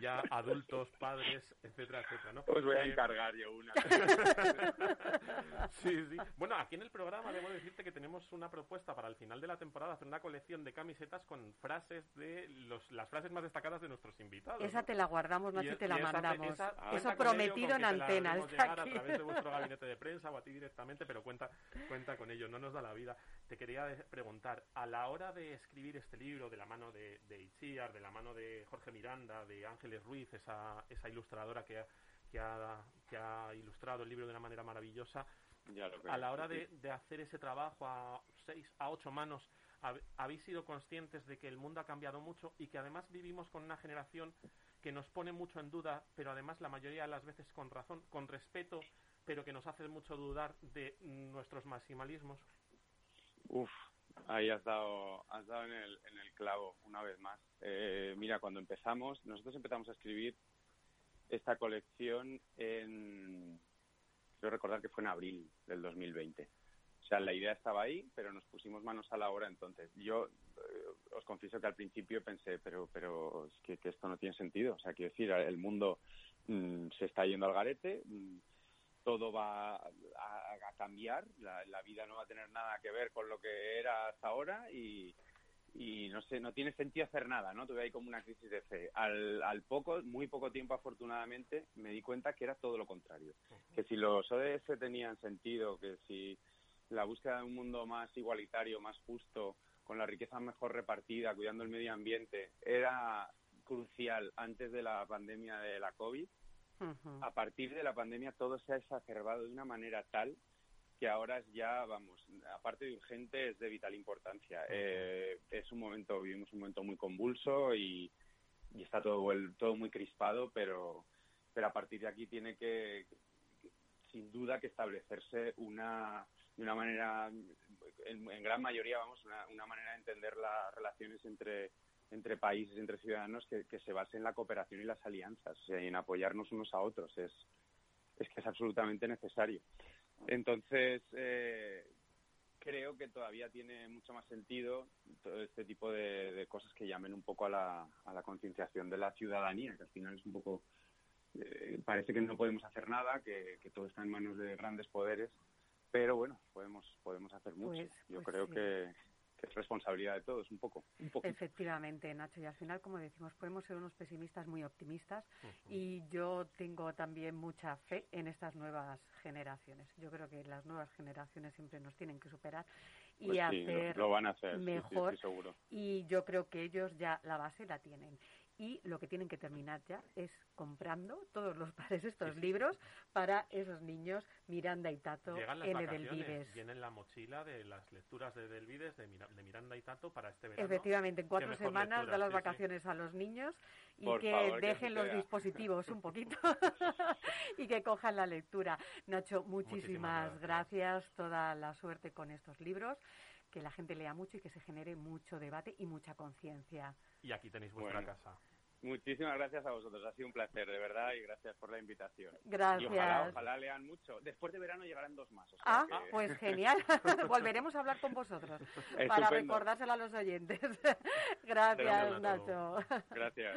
ya adultos, padres, etcétera, etcétera, ¿no? Os voy a encargar yo una. sí, sí. Bueno, aquí en el programa debo decirte que tenemos una propuesta para el final de la temporada, hacer una colección de camisetas con frases de los, las frases más destacadas de nuestros invitados. Esa te la guardamos, Nacho, y te la mandamos. Eso prometido en antena. a través de vuestro gabinete de prensa o a ti directamente, pero cuenta, cuenta con ello, no nos da la vida. Te quería preguntar, a la hora de escribir este libro de la mano de, de Itziar, de la mano de Jorge Miranda, de Ángeles Ruiz, esa, esa ilustradora que, que, ha, que ha ilustrado el libro de una manera maravillosa, a la hora de, de, hacer ese trabajo a seis, a ocho manos, habéis sido conscientes de que el mundo ha cambiado mucho y que además vivimos con una generación que nos pone mucho en duda, pero además la mayoría de las veces con razón, con respeto, pero que nos hace mucho dudar de nuestros maximalismos? Uf, ahí has dado, has dado en, el, en el clavo una vez más. Eh, mira, cuando empezamos, nosotros empezamos a escribir esta colección en, quiero recordar que fue en abril del 2020 sea, la idea estaba ahí, pero nos pusimos manos a la obra entonces. Yo eh, os confieso que al principio pensé, pero, pero es que, esto no tiene sentido. O sea, quiero decir, el mundo mm, se está yendo al garete, mm, todo va a, cambiar, la, vida no va a tener nada que ver con lo que era hasta ahora y, y no sé, no tiene sentido hacer nada, ¿no? Tuve ahí como una crisis de fe. Al, al poco, muy poco tiempo afortunadamente, me di cuenta que era todo lo contrario. Que si los ODS tenían sentido, que si la búsqueda de un mundo más igualitario, más justo, con la riqueza mejor repartida, cuidando el medio ambiente, era crucial antes de la pandemia de la COVID. A partir de la pandemia todo se ha exacerbado de una manera tal que ahora es ya, vamos, aparte de urgente, es de vital importancia. Eh, es un momento, vivimos un momento muy convulso y, está todo, todo muy crispado, pero, pero a partir de aquí tiene que, sin duda, que establecerse una de una manera, en, gran mayoría, vamos, una, manera de entender las relaciones entre, entre países, entre ciudadanos, que, se base en la cooperación y las alianzas, y en apoyarnos unos a otros. Es, es que es absolutamente necesario. Entonces, eh, creo que todavía tiene mucho más sentido todo este tipo de, cosas que llamen un poco a la, a la concienciación de la ciudadanía, que al final es un poco... Eh, parece que no podemos hacer nada, que, que todo está en manos de grandes poderes pero bueno, podemos, podemos hacer mucho. Pues, Yo pues creo que, es responsabilidad de todos, un poco. Un Efectivamente, Nacho, y al final, como decimos, podemos ser unos pesimistas muy optimistas y yo tengo también mucha fe en estas nuevas generaciones. Yo creo que las nuevas generaciones siempre nos tienen que superar y pues hacer lo, van a hacer, mejor. seguro. Y yo creo que ellos ya la base la tienen y lo que tienen que terminar ya es comprando todos los pares estos libros para esos niños Miranda y Tato en Edelvides. Vienen la mochila de las lecturas de Edelvides de, Miranda y Tato para este verano. Efectivamente, en cuatro semanas da las vacaciones a los niños y que dejen los dispositivos un poquito y que cojan la lectura. Nacho, muchísimas, gracias, toda la suerte con estos libros que la gente lea mucho y que se genere mucho debate y mucha conciencia. Y aquí tenéis vuestra casa. Muchísimas gracias a vosotros, ha sido un placer, de verdad, y gracias por la invitación. Gracias. Y ojalá, lean mucho. Después de verano llegarán dos más. ah, pues genial. Volveremos a hablar con vosotros para recordárselo a los oyentes. gracias, Nacho. Gracias.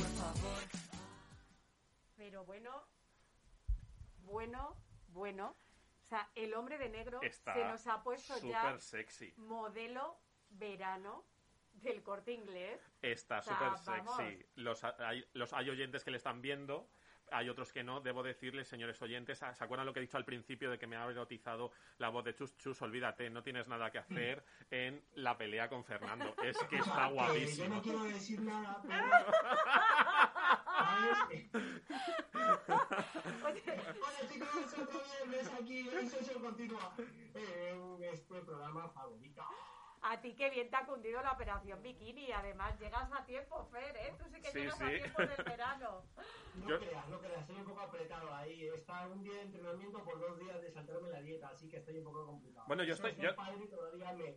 bueno, bueno, bueno, bueno. O sea, el hombre de negro Está se nos ha puesto ya sexy. modelo verano del corte inglés. Está O súper sexy. Los, hay, los hay oyentes que le están viendo, hay otros que no. Debo decirles, señores oyentes, ¿se acuerdan lo que he dicho al principio de que me ha erotizado la voz de Chus? Chus, olvídate, no tienes nada que hacer en la pelea con Fernando. Es que está Eh, yo guapísimo. no quiero decir nada, pero... Hola chicos, otro viernes aquí en Sesión Continua en este programa favorito. a ti qué bien te ha cundido la operación bikini. Además, llegas a tiempo, Fer, ¿eh? Tú sí que Sí, llegas a tiempo del verano. No Yo- creas, no creas, estoy un poco apretado ahí. Está un día de entrenamiento por dos días de saltarme la dieta, así que estoy un poco complicado. Bueno, yo estoy- ser yo- padre todavía me,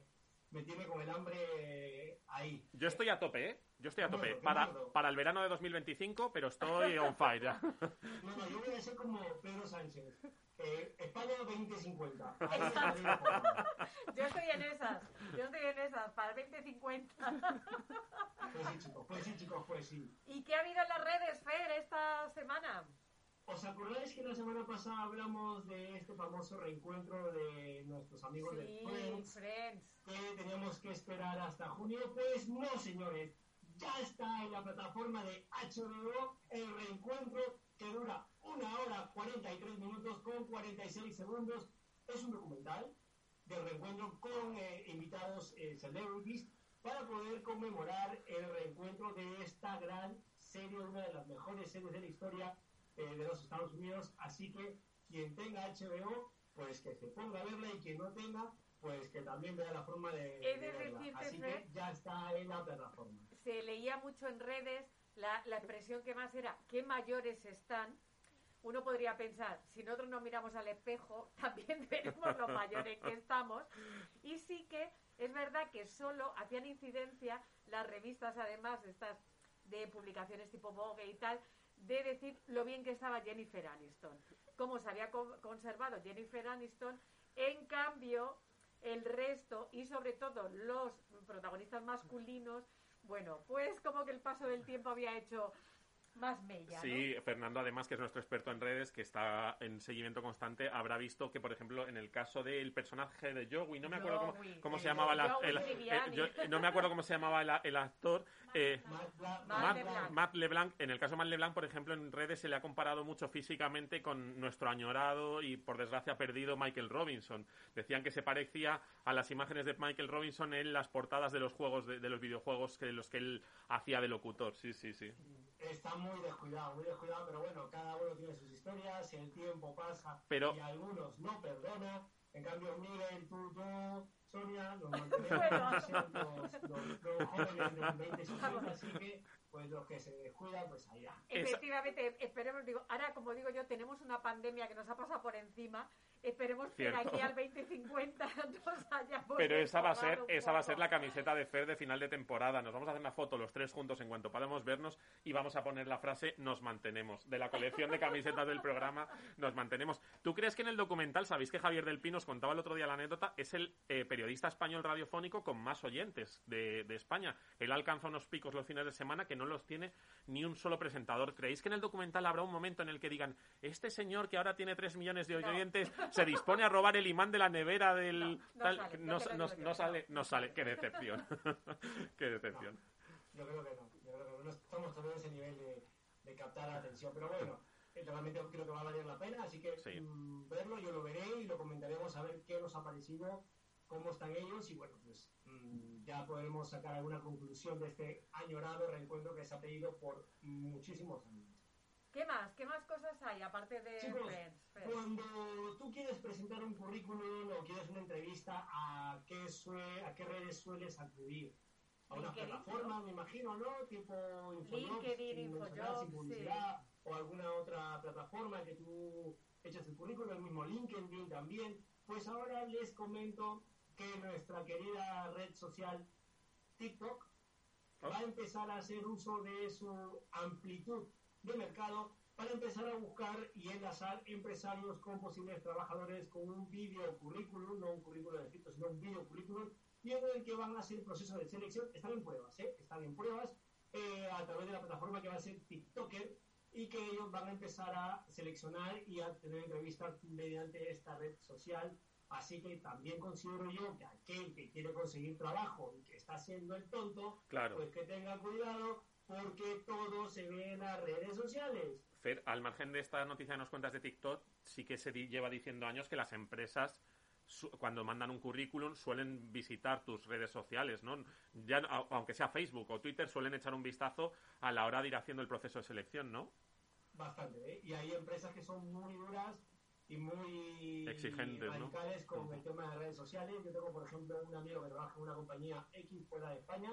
me tiene con el hambre ahí. Yo estoy a tope, ¿eh? Yo estoy a tope. Bueno, Para, para el verano de 2025, pero estoy on fire ya. No, no, yo voy a ser como Pedro Sánchez. Eh, España 2050. Ahí me la digo por ahora. Yo estoy en esas. Yo estoy en esas. Para el 2050. Pues sí, chicos, pues sí, chicos, pues sí. ¿Y qué ha habido en las redes, Fer, esta semana? ¿Os acordáis que la semana pasada hablamos de este famoso reencuentro de nuestros amigos de Sí, Friends? Friends. que teníamos que esperar hasta junio. Pues no, señores. Ya está en la plataforma de HBO el reencuentro que dura una hora 43 minutos con 46 segundos. Es un documental de reencuentro con eh, invitados eh, celebrities para poder conmemorar el reencuentro de esta gran serie, una de las mejores series de la historia eh, de los Estados Unidos. Así que quien tenga HBO, pues que se ponga a verla y quien no tenga, pues que también vea la forma de, de verla. Así que ya está en la plataforma. Se leía mucho en redes la, la expresión que más era qué mayores están. Uno podría pensar, si nosotros nos miramos al espejo, también veremos lo mayores que estamos. Y sí que es verdad que solo hacían incidencia las revistas, además, estas de publicaciones tipo Vogue y tal, de decir lo bien que estaba Jennifer Aniston. Cómo se había co- conservado Jennifer Aniston. En cambio, el resto y sobre todo los protagonistas masculinos, bueno, pues como que el paso del tiempo había hecho más mella, ¿no? Sí, Fernando, además, que es nuestro experto en redes, que está en seguimiento constante, habrá visto que, por ejemplo, en el caso del personaje de Joey, no me acuerdo cómo, Joey, cómo sí, se llamaba la- el, el- Triviani. yo- no me acuerdo cómo se llamaba el, el actor. eh, Matt Bla- Matt Matt, LeBlanc. Matt LeBlanc, en el caso de Matt LeBlanc, por ejemplo, en redes se le ha comparado mucho físicamente con nuestro añorado y, por desgracia, perdido Michael Robinson. Decían que se parecía a las imágenes de Michael Robinson en las portadas de los juegos, de, de los videojuegos que los que él hacía de locutor. Sí, sí, sí. Está muy descuidado, muy descuidado, pero bueno, cada uno tiene sus historias, el tiempo pasa Pero- y algunos no perdona. En cambio, Miguel, tú, tú, Sonia, los, los- los jóvenes de los 20 y 50, así que pues los que se descuidan, pues. Esa- Efectivamente, esperemos, digo, ahora como digo yo, tenemos una pandemia que nos ha pasado por encima, esperemos que de Cierto. aquí al 2050 nos hayamos Pero esa va a ser, esa va a ser la camiseta de Fer de final de temporada. Nos vamos a hacer una foto los tres juntos en cuanto podamos vernos y vamos a poner la frase nos mantenemos. De la colección de camisetas del programa, nos mantenemos. ¿Tú crees que en el documental, sabéis que Javier del Pino os contaba el otro día la anécdota, es el eh, periodista español radiofónico con más oyentes de, de España? Él alcanza unos picos los fines de semana que no los tiene ni un solo presentador. ¿Creéis que en el documental habrá un momento en el que digan, este señor que ahora tiene tres millones de No. oyentes se dispone a robar el imán de la nevera del... No, no tal? sale, no, no- no sale, no. no sale. Qué decepción. Qué decepción. Yo creo que no, yo creo que no, no estamos todavía en ese nivel de, de captar la atención, pero bueno, realmente creo que va a valer la pena, así que Sí. mm, verlo, yo lo veré y lo comentaremos a ver qué nos ha parecido, cómo están ellos y bueno, pues mm, ya podremos sacar alguna conclusión de este añorado reencuentro que se ha pedido por muchísimos años. ¿Qué más? ¿Qué más cosas hay aparte de Chicos, Friends? Fer? Cuando tú quieres presentar un currículum o quieres una entrevista, ¿a qué, sue- a qué redes sueles acudir? A una plataforma, me imagino, ¿no? Tipo Infojobs, LinkedIn, Infojobs, publicidad, o alguna otra plataforma que tú echas el currículum, el mismo LinkedIn también. Pues ahora les comento que nuestra querida red social TikTok va a empezar a hacer uso de su amplitud de mercado para empezar a buscar y enlazar empresarios con posibles trabajadores con un video currículum, no un currículum escrito, sino un video currículum, y en el que van a hacer proceso de selección. Están en pruebas, ¿eh? Están en pruebas eh, a través de la plataforma que va a ser TikToker, y que ellos van a empezar a seleccionar y a tener entrevistas mediante esta red social. Así que también considero yo que aquel que quiere conseguir trabajo y que está haciendo el tonto, Claro. pues que tenga cuidado porque todo se ve en las redes sociales. Fer, al margen de esta noticia que nos cuentas de TikTok, sí que se di- lleva diciendo años que las empresas cuando mandan un currículum suelen visitar tus redes sociales, ¿no? Ya, aunque sea Facebook o Twitter, suelen echar un vistazo a la hora de ir haciendo el proceso de selección, ¿no? Bastante, ¿eh? Y hay empresas que son muy duras y muy Exigentes, ¿no? radicales con Ujú. el tema de las redes sociales. Yo tengo, por ejemplo, un amigo que trabaja en una compañía X fuera de España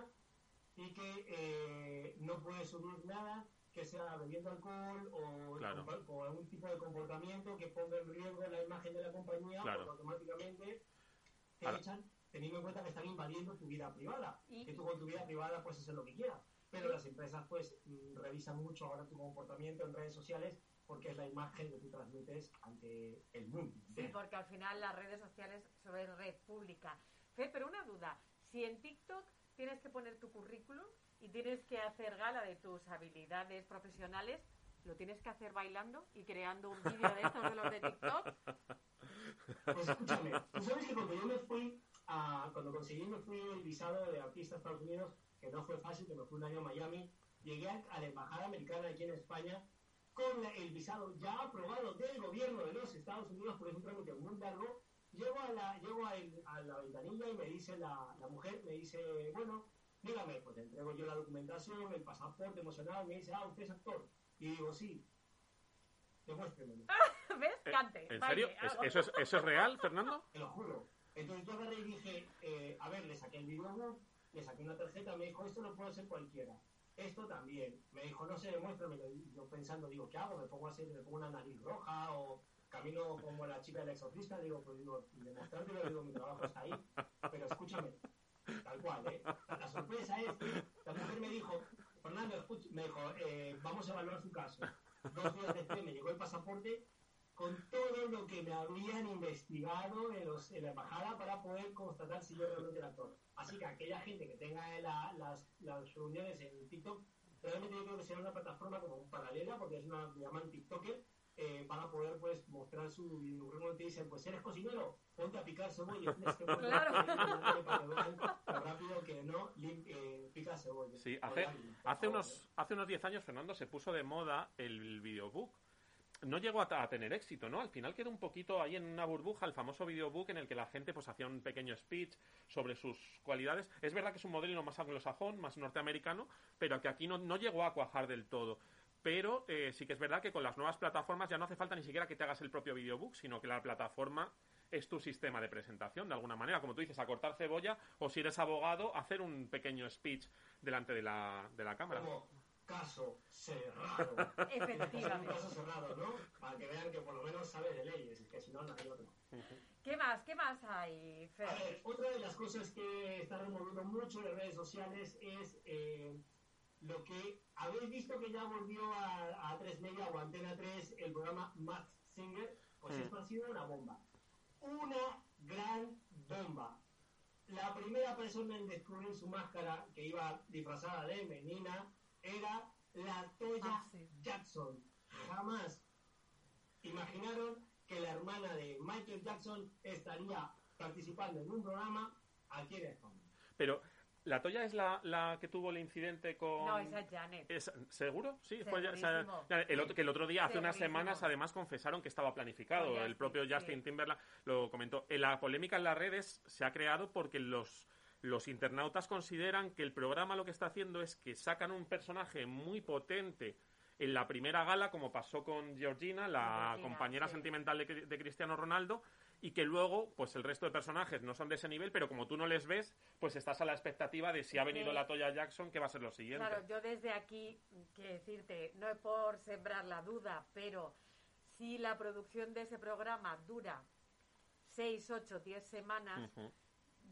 y que eh, no puede subir nada que sea bebiendo alcohol o Claro. con, con algún tipo de comportamiento que ponga en riesgo la imagen de la compañía, Claro. porque automáticamente te Ahora- echan teniendo en cuenta que están invadiendo tu vida privada. Y- Que tú con tu vida privada puedes hacer lo que quieras. Pero las empresas pues mm, revisan mucho ahora tu comportamiento en redes sociales porque es la imagen que tú transmites ante el mundo. Sí, porque al final las redes sociales son red pública. Fer, pero una duda. Si en TikTok tienes que poner tu currículum y tienes que hacer gala de tus habilidades profesionales, ¿lo tienes que hacer bailando y creando un vídeo de estos de los de TikTok? Pues escúchame, tú sabes que cuando yo me fui a, cuando conseguí me fui el visado de artista a Estados Unidos, que no fue fácil, que me fui un año a Miami, llegué a, a la embajada americana aquí en España con la- el visado ya aprobado del gobierno de los Estados Unidos, porque es un trámite muy largo. Llego a la, llego a, el- a la ventanilla y me dice la, la mujer, me dice, bueno, dígame, pues le entrego yo la documentación, el pasaporte emocionado, me dice, ah, usted es actor. Y digo, sí, demuéstremelo. ¿Ves? Eh, Cante. ¿En serio? ¿Es-. ¿Eso es, ¿Eso es real, Fernando? Te lo juro. Entonces yo agarré y dije, eh, a ver, le saqué el videobook, le saqué una tarjeta, me dijo, esto lo puede hacer cualquiera. Esto también. Me dijo, no sé, demuéstramelo. Y yo pensando, digo, ¿qué hago? ¿Me pongo así, me pongo una nariz roja o camino como la chica del exorcista? Digo, pues digo, demostrártelo, digo, mi trabajo está ahí. Pero escúchame, tal cual, ¿eh? La sorpresa es que la mujer me dijo, Fernando, me dijo, eh, vamos a evaluar su caso. Dos días después me llegó el pasaporte con todo lo que me habían investigado en, los- en la embajada para poder constatar si yo realmente era actor. Así que aquella gente que tenga la- las, las reuniones en TikTok, realmente yo creo que será una plataforma como paralela, porque es una, me llaman TikToker, eh, van a poder pues mostrar su videocurrículum y te dicen, pues eres cocinero, ponte a picar cebolla, Claro. rápido que no eh, pica cebolla. Sí, hace, hace, unos, hace unos 10 años, Fernando, se puso de moda el videobook. No llegó a, tener éxito, ¿no? Al final quedó un poquito ahí en una burbuja el famoso videobook en el que la gente pues hacía un pequeño speech sobre sus cualidades. Es verdad que es un modelo más anglosajón, más norteamericano, pero que aquí no, no llegó a cuajar del todo. Pero eh, sí que es verdad que con las nuevas plataformas ya no hace falta ni siquiera que te hagas el propio videobook, sino que la plataforma es tu sistema de presentación, de alguna manera, como tú dices, a cortar cebolla, o si eres abogado, hacer un pequeño speech delante de la, de la cámara. Caso cerrado. Efectivamente. Un caso cerrado, ¿no? Para que vean que por lo menos sabe de leyes, que si no, no hay otro. ¿Qué más? ¿Qué más hay, Fer? A ver, otra de las cosas que está removiendo mucho en redes sociales es eh, lo que habéis visto que ya volvió a, a 3 Media o Antena 3 el programa Max Singer. Pues Mm. esto ha sido una bomba. Una gran bomba. La primera persona en descubrir su máscara que iba disfrazada de menina era la Toya Ah, sí. Jackson. Jamás imaginaron que la hermana de Michael Jackson estaría participando en un programa aquí en España. Pero, ¿la Toya es la, la que tuvo el incidente con...? No, esa es Janet. ¿Es- ¿Seguro? Sí, fue ya- o sea, Segurísimo. ya, el otro, que el otro día, hace unas semanas, además confesaron que estaba planificado. El Justin, propio Justin sí. Timberlake lo comentó. Eh, La polémica en las redes se ha creado porque los, los internautas consideran que el programa lo que está haciendo es que sacan un personaje muy potente en la primera gala, como pasó con Georgina, la Georgina, compañera sí. sentimental de, Cri- de Cristiano Ronaldo, y que luego, pues el resto de personajes no son de ese nivel, pero como tú no les ves, pues estás a la expectativa de si ha venido Sí. la Toya Jackson, que va a ser lo siguiente. Claro, yo desde aquí, quiero decirte, no es por sembrar la duda, pero si la producción de ese programa dura 6, 8, 10 semanas.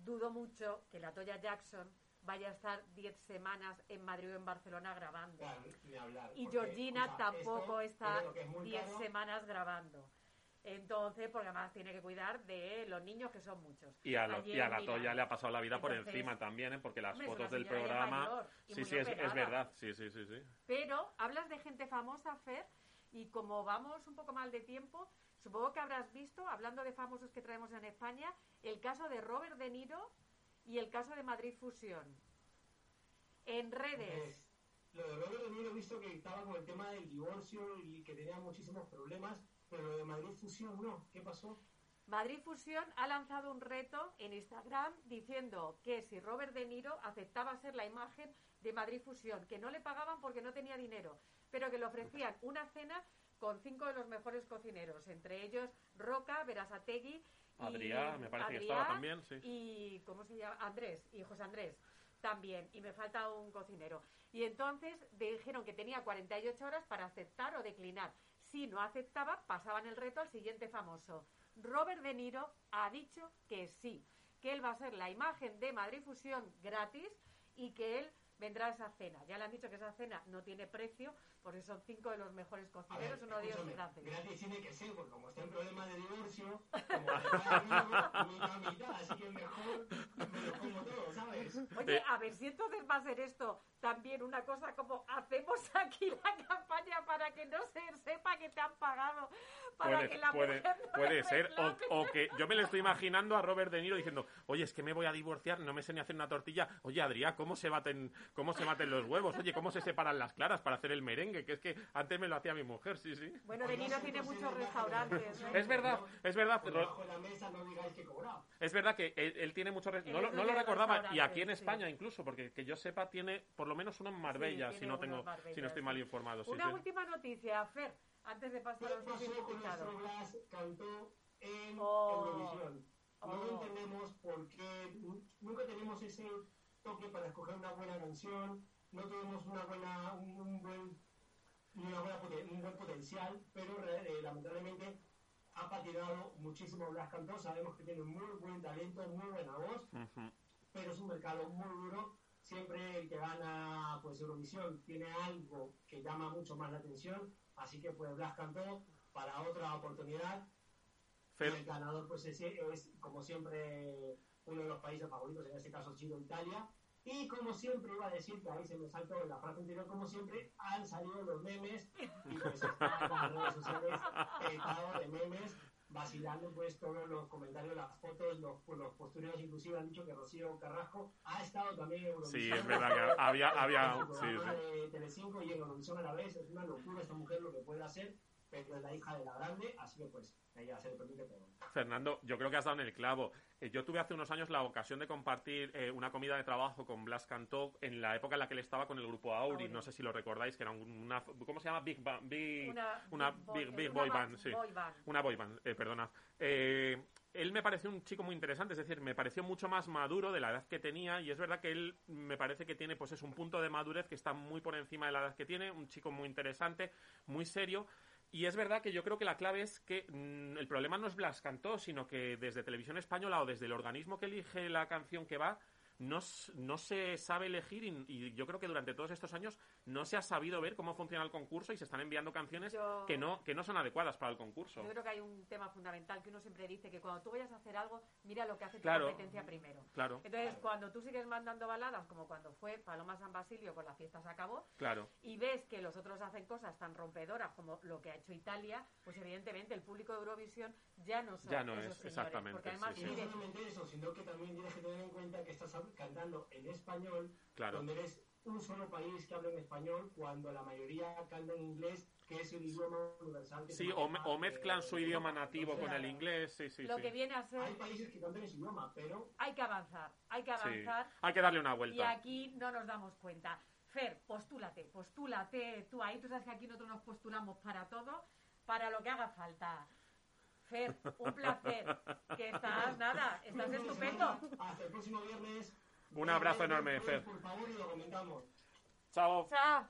Dudo mucho que la Toya Jackson vaya a estar 10 semanas en Madrid o en Barcelona grabando. Claro, ni hablar, Y porque, Georgina tampoco está primero que es muy 10 caro, semanas grabando. Entonces, porque además tiene que cuidar de los niños que son muchos. Y a, lo- Ayer, y a mira, Gatoya le ha pasado la vida por encima también, ¿eh? porque las fotos del programa... mayor sí, sí, es, es verdad. Sí, sí, sí, sí. Pero hablas de gente famosa, Fer, y como vamos un poco mal de tiempo, supongo que habrás visto, hablando de famosos que traemos en España, el caso de Robert De Niro y el caso de Madrid Fusión. En redes. Lo de Robert De Niro he visto que estaba con el tema del divorcio y que tenía muchísimos problemas, pero lo de Madrid Fusión no. ¿Qué pasó? Madrid Fusión ha lanzado un reto en Instagram diciendo que si Robert De Niro aceptaba ser la imagen de Madrid Fusión, que no le pagaban porque no tenía dinero, pero que le ofrecían una cena con cinco de los mejores cocineros, entre ellos Roca, Verasategui, y Adrià, me parece que estaba también, sí. Y, ¿cómo se llama? Andrés, y José Andrés también, y me falta un cocinero. Y entonces dijeron que tenía 48 horas para aceptar o declinar. Si no aceptaba, pasaban el reto al siguiente famoso. Robert De Niro ha dicho que sí, que él va a ser la imagen de Madrid Fusión gratis y que él vendrá esa cena. Ya le han dicho que esa cena no tiene precio, porque son cinco de los mejores cocineros, ver, uno de ellos escúchame, gratis. gratis tiene que ser, porque como está en problema de divorcio, como está vivo, mitad así que mejor me lo como todo, ¿sabes? Oye, a ver si entonces va a ser esto también una cosa como hacemos aquí la campaña para que no se sepa que te han pagado, para Puede, que la puede, mujer no puede ser. O, o que yo me lo estoy imaginando a Robert De Niro diciendo, oye, es que me voy a divorciar, no me sé ni hacer una tortilla. Oye, Adrián, ¿cómo se baten, cómo se baten los huevos? Oye, ¿cómo se separan las claras para hacer el merengue? Que es que antes me lo hacía mi mujer, sí, sí. Bueno, De Niro tiene muchos restaurantes. ¿eh? Es verdad, es verdad. La mesa no digáis que cobrado. Es verdad que él, él tiene muchos... No, no lo recordaba. Y aquí en sí. España incluso, porque que yo sepa tiene por lo menos uno en Marbella, Sí, si no tengo, Marbella, si no estoy sí. mal informado. sí, Una sí. última noticia, Fer, antes de ¿Qué pasar a los pasó con invitados. cantó en Oh. Eurovisión? No Oh. entendemos por qué nu- nunca tenemos ese toque para escoger una buena canción, no tenemos una buena, un, un buen, una buena un buen potencial, pero eh, lamentablemente ha patinado muchísimo Blas Cantó, sabemos que tiene muy buen talento, muy buena voz, Ujú. pero es un mercado muy duro. Siempre el que gana pues Eurovisión tiene algo que llama mucho más la atención, así que pues Blas cantó para otra oportunidad. Fer- el ganador pues es, es, como siempre uno de los países favoritos, en este caso Chile Italia. Y como siempre iba a decir que ahí se me saltó en la frase anterior, como siempre han salido los memes y pues está en las redes sociales petado de memes vacilando pues todos los comentarios, las fotos, los, los postureos inclusive han dicho que Rocío Carrasco ha estado también en Eurovisión. Sí, es verdad que había... había sí, sí. de Telecinco y en Eurovisión a la vez, es una locura esta mujer lo que puede hacer, pero es la hija de la grande, así que pues a ella se le permite todo. Fernando, yo creo que has dado en el clavo. Eh, yo tuve hace unos años la ocasión de compartir eh, una comida de trabajo con Blas Cantó en la época en la que él estaba con el grupo Auri. Auri. No sé si lo recordáis, que era un- una... ¿Cómo se llama? Big Bang... Big, Una, una boy- big, big una boy ba- band, sí. boy band. Una boy band, eh, perdona. Eh, él me pareció un chico muy interesante, es decir, me pareció mucho más maduro de la edad que tenía y es verdad que él me parece que tiene pues es un punto de madurez que está muy por encima de la edad que tiene, un chico muy interesante, muy serio. Y es verdad que yo creo que la clave es que mm, el problema no es Blas Cantó, sino que desde Televisión Española o desde el organismo que elige la canción que va, no, no se sabe elegir y, y yo creo que durante todos estos años no se ha sabido ver cómo funciona el concurso y se están enviando canciones Yo- que no que no son adecuadas para el concurso. Yo creo que hay un tema fundamental que uno siempre dice que cuando tú vayas a hacer algo, mira lo que hace tu Claro. competencia primero. Claro, Entonces, cuando tú sigues mandando baladas, como cuando fue Paloma San Basilio, con la fiesta se acabó, claro. y ves que los otros hacen cosas tan rompedoras como lo que ha hecho Italia, pues evidentemente el público de Eurovisión ya no son Ya no esos es, señores, exactamente, Porque además, sí, Y sí. no solamente eso, sino que también tienes que tener en cuenta que estás cantando en español, Claro. donde eres un solo país que habla en español, cuando la mayoría canta en inglés, que es el idioma universal. Que Sí, o, o mezclan eh, su idioma nativo con Claro. el inglés, sí, sí, lo sí. que viene a ser, Hay países que cantan en su idioma, pero hay que avanzar, hay que Sí. avanzar, Hay que darle una y vuelta. aquí no nos damos cuenta. Fer, postúlate, postúlate tú ahí, tú sabes que aquí nosotros nos postulamos para todo, para lo que haga falta. Fer, un placer, que estás, nada, estás estupendo. hasta el próximo viernes. Un abrazo enorme, Fer. Por favor, y lo comentamos. Chao. Chao.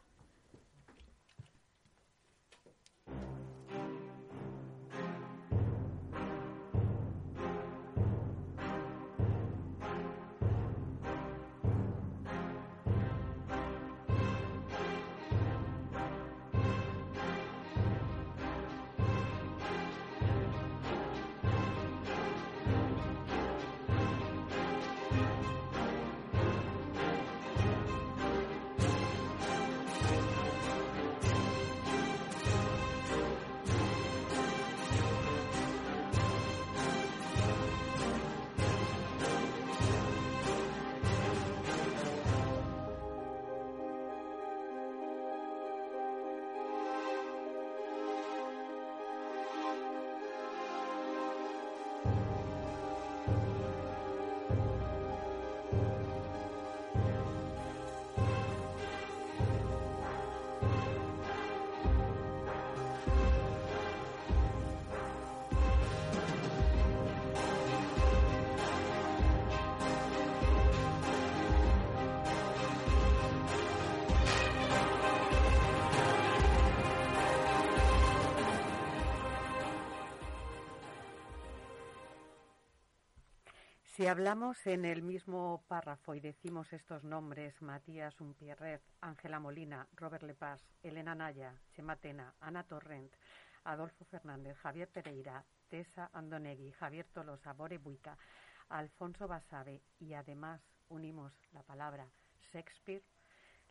Si hablamos en el mismo párrafo y decimos estos nombres, Matías Umpierret, Ángela Molina, Robert Lepaz, Elena Naya, Chema Tena, Ana Torrent, Adolfo Fernández, Javier Pereira, Tessa Andonegui, Javier Tolosa, Bore Buica, Alfonso Basabe y además unimos la palabra Shakespeare,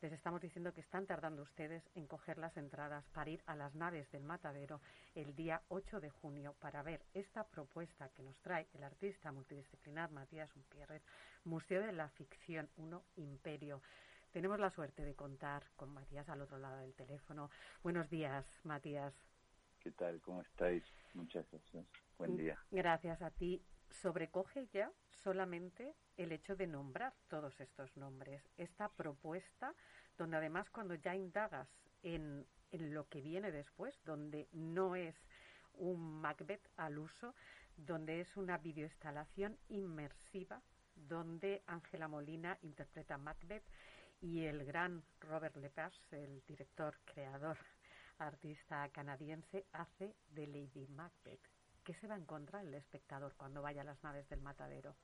les estamos diciendo que están tardando ustedes en coger las entradas para ir a las naves del matadero el día 8 de junio para ver esta propuesta que nos trae el artista multidisciplinar Matías Umpierret, Museo de la Ficción 1 Imperio. Tenemos la suerte de contar con Matías al otro lado del teléfono. Buenos días, Matías. ¿Qué tal? ¿Cómo estáis? Muchas gracias. Buen día. Gracias a ti sobrecoge ya solamente el hecho de nombrar todos estos nombres. Esta propuesta, donde además cuando ya indagas en, en lo que viene después, donde no es un Macbeth al uso, donde es una videoinstalación inmersiva, donde Ángela Molina interpreta Macbeth y el gran Robert Lepage, el director, creador, artista canadiense, hace de Lady Macbeth. ¿Qué se va a encontrar el espectador cuando vaya a las naves del matadero?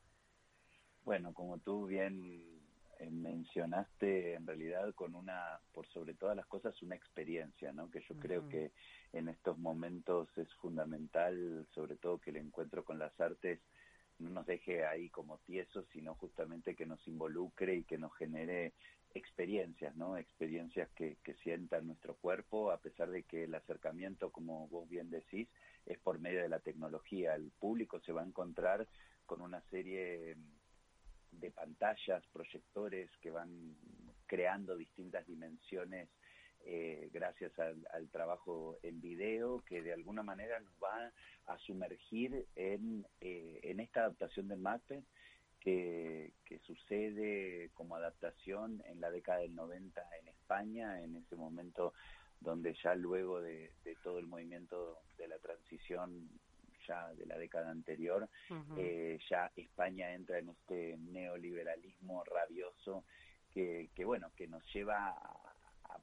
Bueno, como tú bien eh, mencionaste, en realidad con una, por sobre todas las cosas, una experiencia, ¿no? Que yo creo que en estos momentos es fundamental, sobre todo que el encuentro con las artes no nos deje ahí como tiesos, sino justamente que nos involucre y que nos genere experiencias, ¿no? Experiencias que, que sientan nuestro cuerpo, a pesar de que el acercamiento, como vos bien decís, es por medio de la tecnología. El público se va a encontrar con una serie de pantallas, proyectores que van creando distintas dimensiones eh, gracias al, trabajo en video que de alguna manera nos va a sumergir en, eh, en esta adaptación de Macbeth que, que, sucede como adaptación en la década del 90 en España, en ese momento donde ya luego de, todo el movimiento de la transición ya de la década anterior, eh, ya España entra en este neoliberalismo rabioso que, que bueno, que nos lleva a,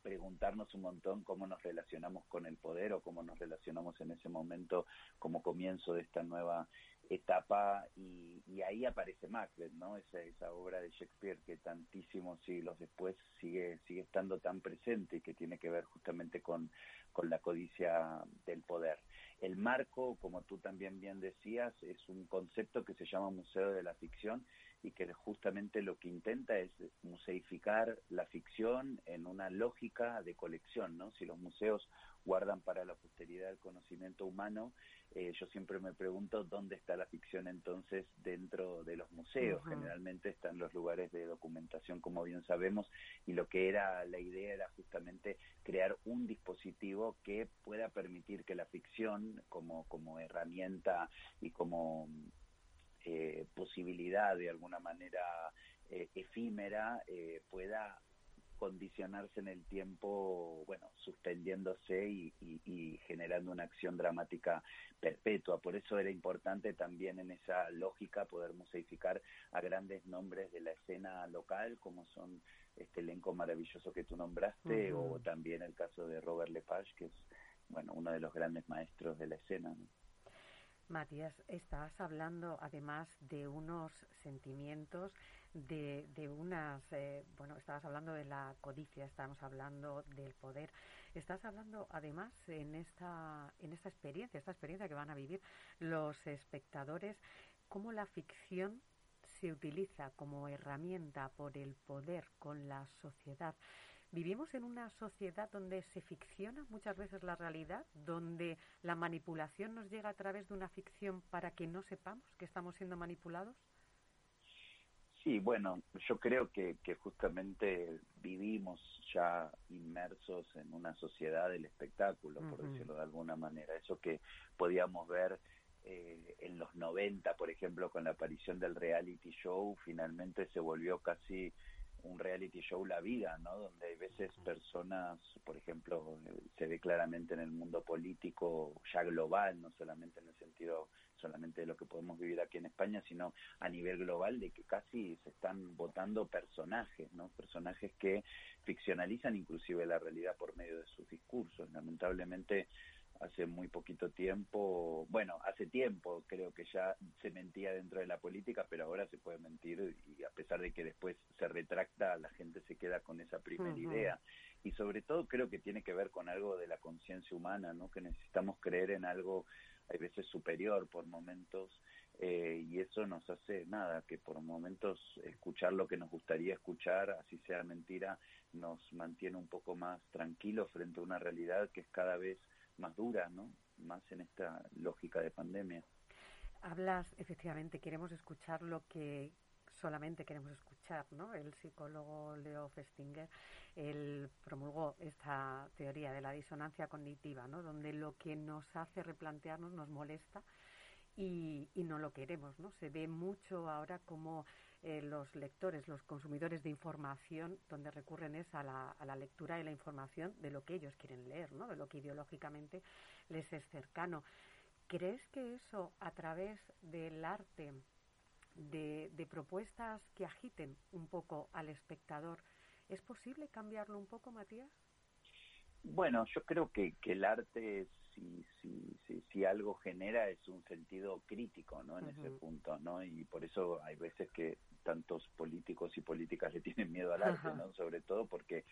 preguntarnos un montón cómo nos relacionamos con el poder o cómo nos relacionamos en ese momento como comienzo de esta nueva etapa y, ahí aparece Macbeth, ¿no? Esa, esa obra de Shakespeare que tantísimos siglos después sigue, sigue estando tan presente y que tiene que ver justamente con, con la codicia del poder. El marco, como tú también bien decías, es un concepto que se llama Museo de la Ficción y que justamente lo que intenta es museificar la ficción en una lógica de colección, ¿no? Si los museos guardan para la posteridad el conocimiento humano, eh, yo siempre me pregunto dónde está la ficción entonces dentro de los museos. Generalmente están los lugares de documentación, como bien sabemos, y lo que era la idea era justamente crear un dispositivo que pueda permitir que la ficción, como, como herramienta y como eh, posibilidad de alguna manera eh, efímera, eh, pueda condicionarse en el tiempo, bueno, suspendiéndose y, y, generando una acción dramática perpetua. Por eso era importante también en esa lógica poder museificar a grandes nombres de la escena local, como son este elenco maravilloso que tú nombraste, o también el caso de Robert Lepage, que es, bueno, uno de los grandes maestros de la escena. Matías, estás hablando además de unos sentimientos, de, de unas, eh, bueno, estabas hablando de la codicia, estamos hablando del poder, estás hablando además en esta, en esta experiencia, esta experiencia que van a vivir los espectadores, cómo la ficción se utiliza como herramienta por el poder con la sociedad. Vivimos en una sociedad donde se ficciona muchas veces la realidad, donde la manipulación nos llega a través de una ficción para que no sepamos que estamos siendo manipulados. Sí, bueno, yo creo que, que justamente vivimos ya inmersos en una sociedad del espectáculo, por decirlo de alguna manera. Eso que podíamos ver eh, en los 90, por ejemplo, con la aparición del reality show, finalmente se volvió casi un reality show La Vida, ¿no? Donde hay veces personas, por ejemplo, se ve claramente en el mundo político ya global, no solamente en el sentido solamente de lo que podemos vivir aquí en España, sino a nivel global de que casi se están votando personajes, ¿no? Personajes que ficcionalizan inclusive la realidad por medio de sus discursos. Lamentablemente hace muy poquito tiempo, bueno, hace tiempo creo que ya se mentía dentro de la política, pero ahora se puede mentir y a pesar de que después se retracta, la gente se queda con esa primera idea. Y sobre todo creo que tiene que ver con algo de la conciencia humana, ¿no? Que necesitamos creer en algo, a veces superior por momentos, eh, y eso nos hace nada, que por momentos escuchar lo que nos gustaría escuchar, así sea mentira, nos mantiene un poco más tranquilos frente a una realidad que es cada vez más dura, ¿no? Más en esta lógica de pandemia. Hablas, efectivamente, queremos escuchar lo que solamente queremos escuchar, ¿no? El psicólogo Leo Festinger, él promulgó esta teoría de la disonancia cognitiva, ¿no? Donde lo que nos hace replantearnos nos molesta y, y no lo queremos, ¿no? Se ve mucho ahora como eh, los lectores, los consumidores de información, donde recurren es a la, a la, lectura y la información de lo que ellos quieren leer, ¿no? de lo que ideológicamente les es cercano. ¿Crees que eso, a través del arte, de, de propuestas que agiten un poco al espectador, es posible cambiarlo un poco, Matías? Bueno, yo creo que, que el arte, si, si, si, si, algo genera, es un sentido crítico, ¿no? En uh -huh. ese punto, ¿no? Y por eso hay veces que tantos políticos y políticas le tienen miedo al arte, ¿no? Sobre todo porque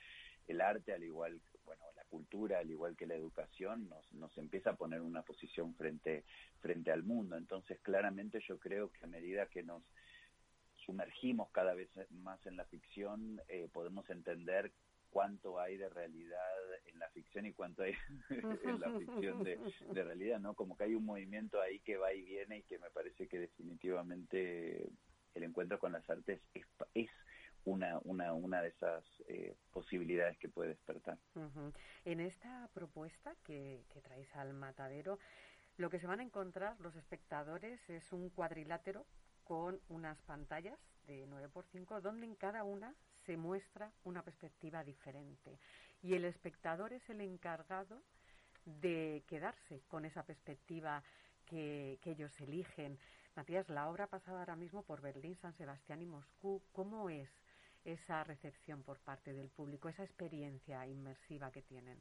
el arte, al igual, bueno, la cultura, al igual que la educación, nos, nos empieza a poner una posición frente, frente al mundo. Entonces, claramente yo creo que a medida que nos sumergimos cada vez más en la ficción, eh, podemos entender cuánto hay de realidad en la ficción y cuánto hay en la ficción de, de, realidad, ¿no? Como que hay un movimiento ahí que va y viene y que me parece que definitivamente el encuentro con las artes es, es una, una, una de esas eh, posibilidades que puede despertar. En esta propuesta que, que traéis al matadero, lo que se van a encontrar los espectadores es un cuadrilátero con unas pantallas de 9x5 donde en cada una se muestra una perspectiva diferente y el espectador es el encargado de quedarse con esa perspectiva que ellos eligen. Matías, la obra pasada ahora mismo por Berlín, San Sebastián y Moscú, ¿cómo es esa recepción por parte del público, esa experiencia inmersiva que tienen?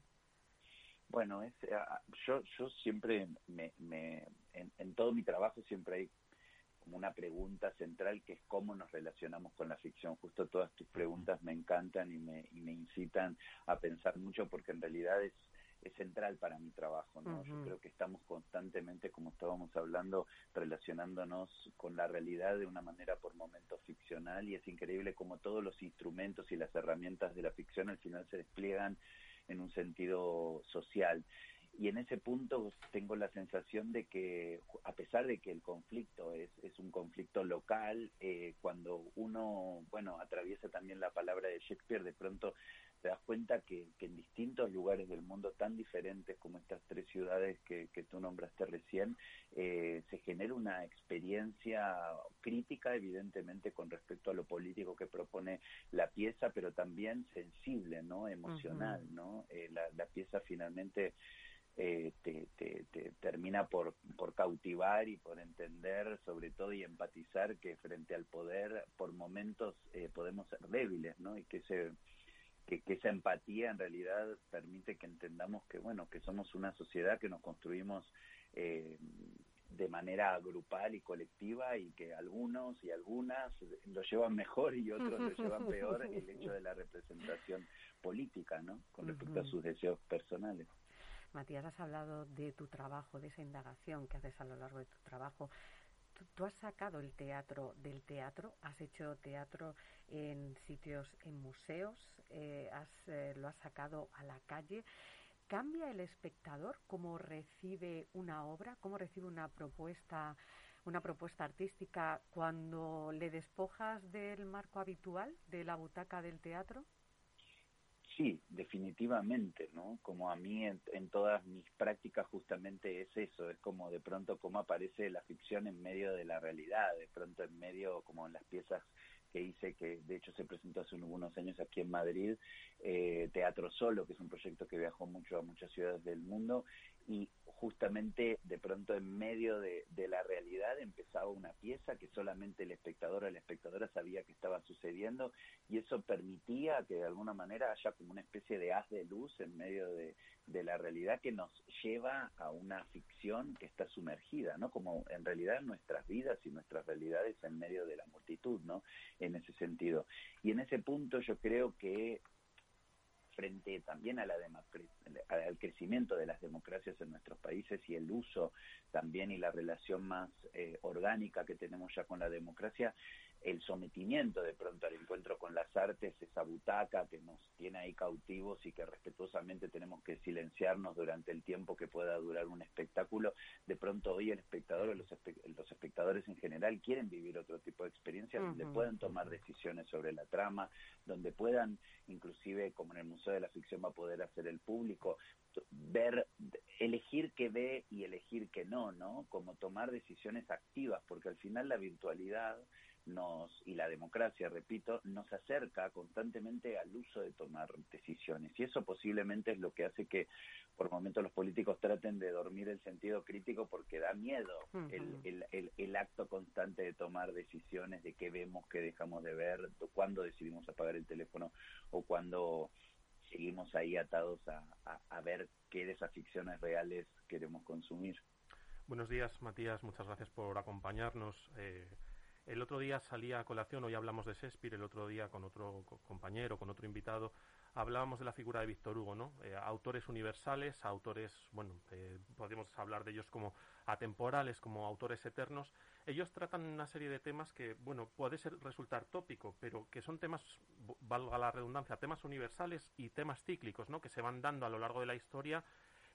Bueno, es, uh, yo, yo siempre, me, me, en, en todo mi trabajo siempre hay como una pregunta central que es cómo nos relacionamos con la ficción. Justo todas tus preguntas me encantan y me, y me incitan a pensar mucho porque en realidad es, es central para mi trabajo, ¿no? Uh -huh. Yo creo que estamos constantemente, como estábamos hablando, relacionándonos con la realidad de una manera por momentos ficcional y es increíble como todos los instrumentos y las herramientas de la ficción al final se despliegan en un sentido social y en ese punto tengo la sensación de que a pesar de que el conflicto es, es un conflicto local, eh, cuando uno, bueno, atraviesa también la palabra de Shakespeare, de pronto te das cuenta que, que en distintos lugares del mundo tan diferentes como estas tres ciudades que, que tú nombraste recién, eh, se genera una experiencia crítica, evidentemente, con respecto a lo político que propone la pieza, pero también sensible, ¿no? Emocional, uh -huh. ¿no? Eh, la, la pieza finalmente eh, te, te, te, termina por, por cautivar y por entender sobre todo y empatizar que frente al poder por momentos eh, podemos ser débiles, ¿no? Y que ese que, que, esa empatía en realidad permite que entendamos que bueno que somos una sociedad que nos construimos eh, de manera grupal y colectiva y que algunos y algunas lo llevan mejor y otros lo llevan peor el hecho de la representación política, ¿no? Con respecto a sus deseos personales. Matías, has hablado de tu trabajo, de esa indagación que haces a lo largo de tu trabajo. Tú, tú, has sacado el teatro del teatro, has hecho teatro en sitios, en museos, eh, has, eh, lo has sacado a la calle. ¿Cambia el espectador cómo recibe una obra, cómo recibe una propuesta, una propuesta artística cuando le despojas del marco habitual de la butaca del teatro? Sí, definitivamente, ¿no? Como a mí en, en, todas mis prácticas justamente es eso, es como de pronto cómo aparece la ficción en medio de la realidad, de pronto en medio como en las piezas que hice, que de hecho se presentó hace unos años aquí en Madrid, eh, Teatro Solo, que es un proyecto que viajó mucho a muchas ciudades del mundo, y justamente de pronto en medio de, la realidad empezaba una pieza que solamente el espectador o la espectadora sabía que estaba sucediendo y eso permitía que de alguna manera haya como una especie de haz de luz en medio de, de la realidad que nos lleva a una ficción que está sumergida, ¿no? Como en realidad nuestras vidas y nuestras realidades en medio de la multitud, ¿no? En ese sentido. Y en ese punto yo creo que frente también a la al crecimiento de las democracias en nuestros países y el uso también y la relación más eh, orgánica que tenemos ya con la democracia, el sometimiento de pronto al encuentro con las artes, esa butaca que nos tiene ahí cautivos y que respetuosamente tenemos que silenciarnos durante el tiempo que pueda durar un espectáculo, de pronto hoy el espectador o los, espectadores en general quieren vivir otro tipo de experiencias donde puedan tomar decisiones sobre la trama, donde puedan, inclusive como en el Museo de la Ficción va a poder hacer el público, ver, elegir qué ve y elegir qué no, ¿no? Como tomar decisiones activas, porque al final la virtualidad nos y la democracia, repito, nos acerca constantemente al uso de tomar decisiones y eso posiblemente es lo que hace que por momentos los políticos traten de dormir el sentido crítico porque da miedo el, el, el, acto constante de tomar decisiones de qué vemos, qué dejamos de ver, cuándo decidimos apagar el teléfono o cuándo seguimos ahí atados a, a, ver qué de esas ficciones reales queremos consumir. Buenos días, Matías. Muchas gracias por acompañarnos. Eh, el otro día salía a colación, hoy hablamos de Shakespeare, el otro día con otro compañero, con otro invitado, hablábamos de la figura de Víctor Hugo, ¿no? Eh, autores universales, autores, bueno, eh, podemos hablar de ellos como atemporales, como autores eternos. Ellos tratan una serie de temas que, bueno, puede ser, resultar tópico, pero que son temas, valga la redundancia, temas universales y temas cíclicos, ¿no? Que se van dando a lo largo de la historia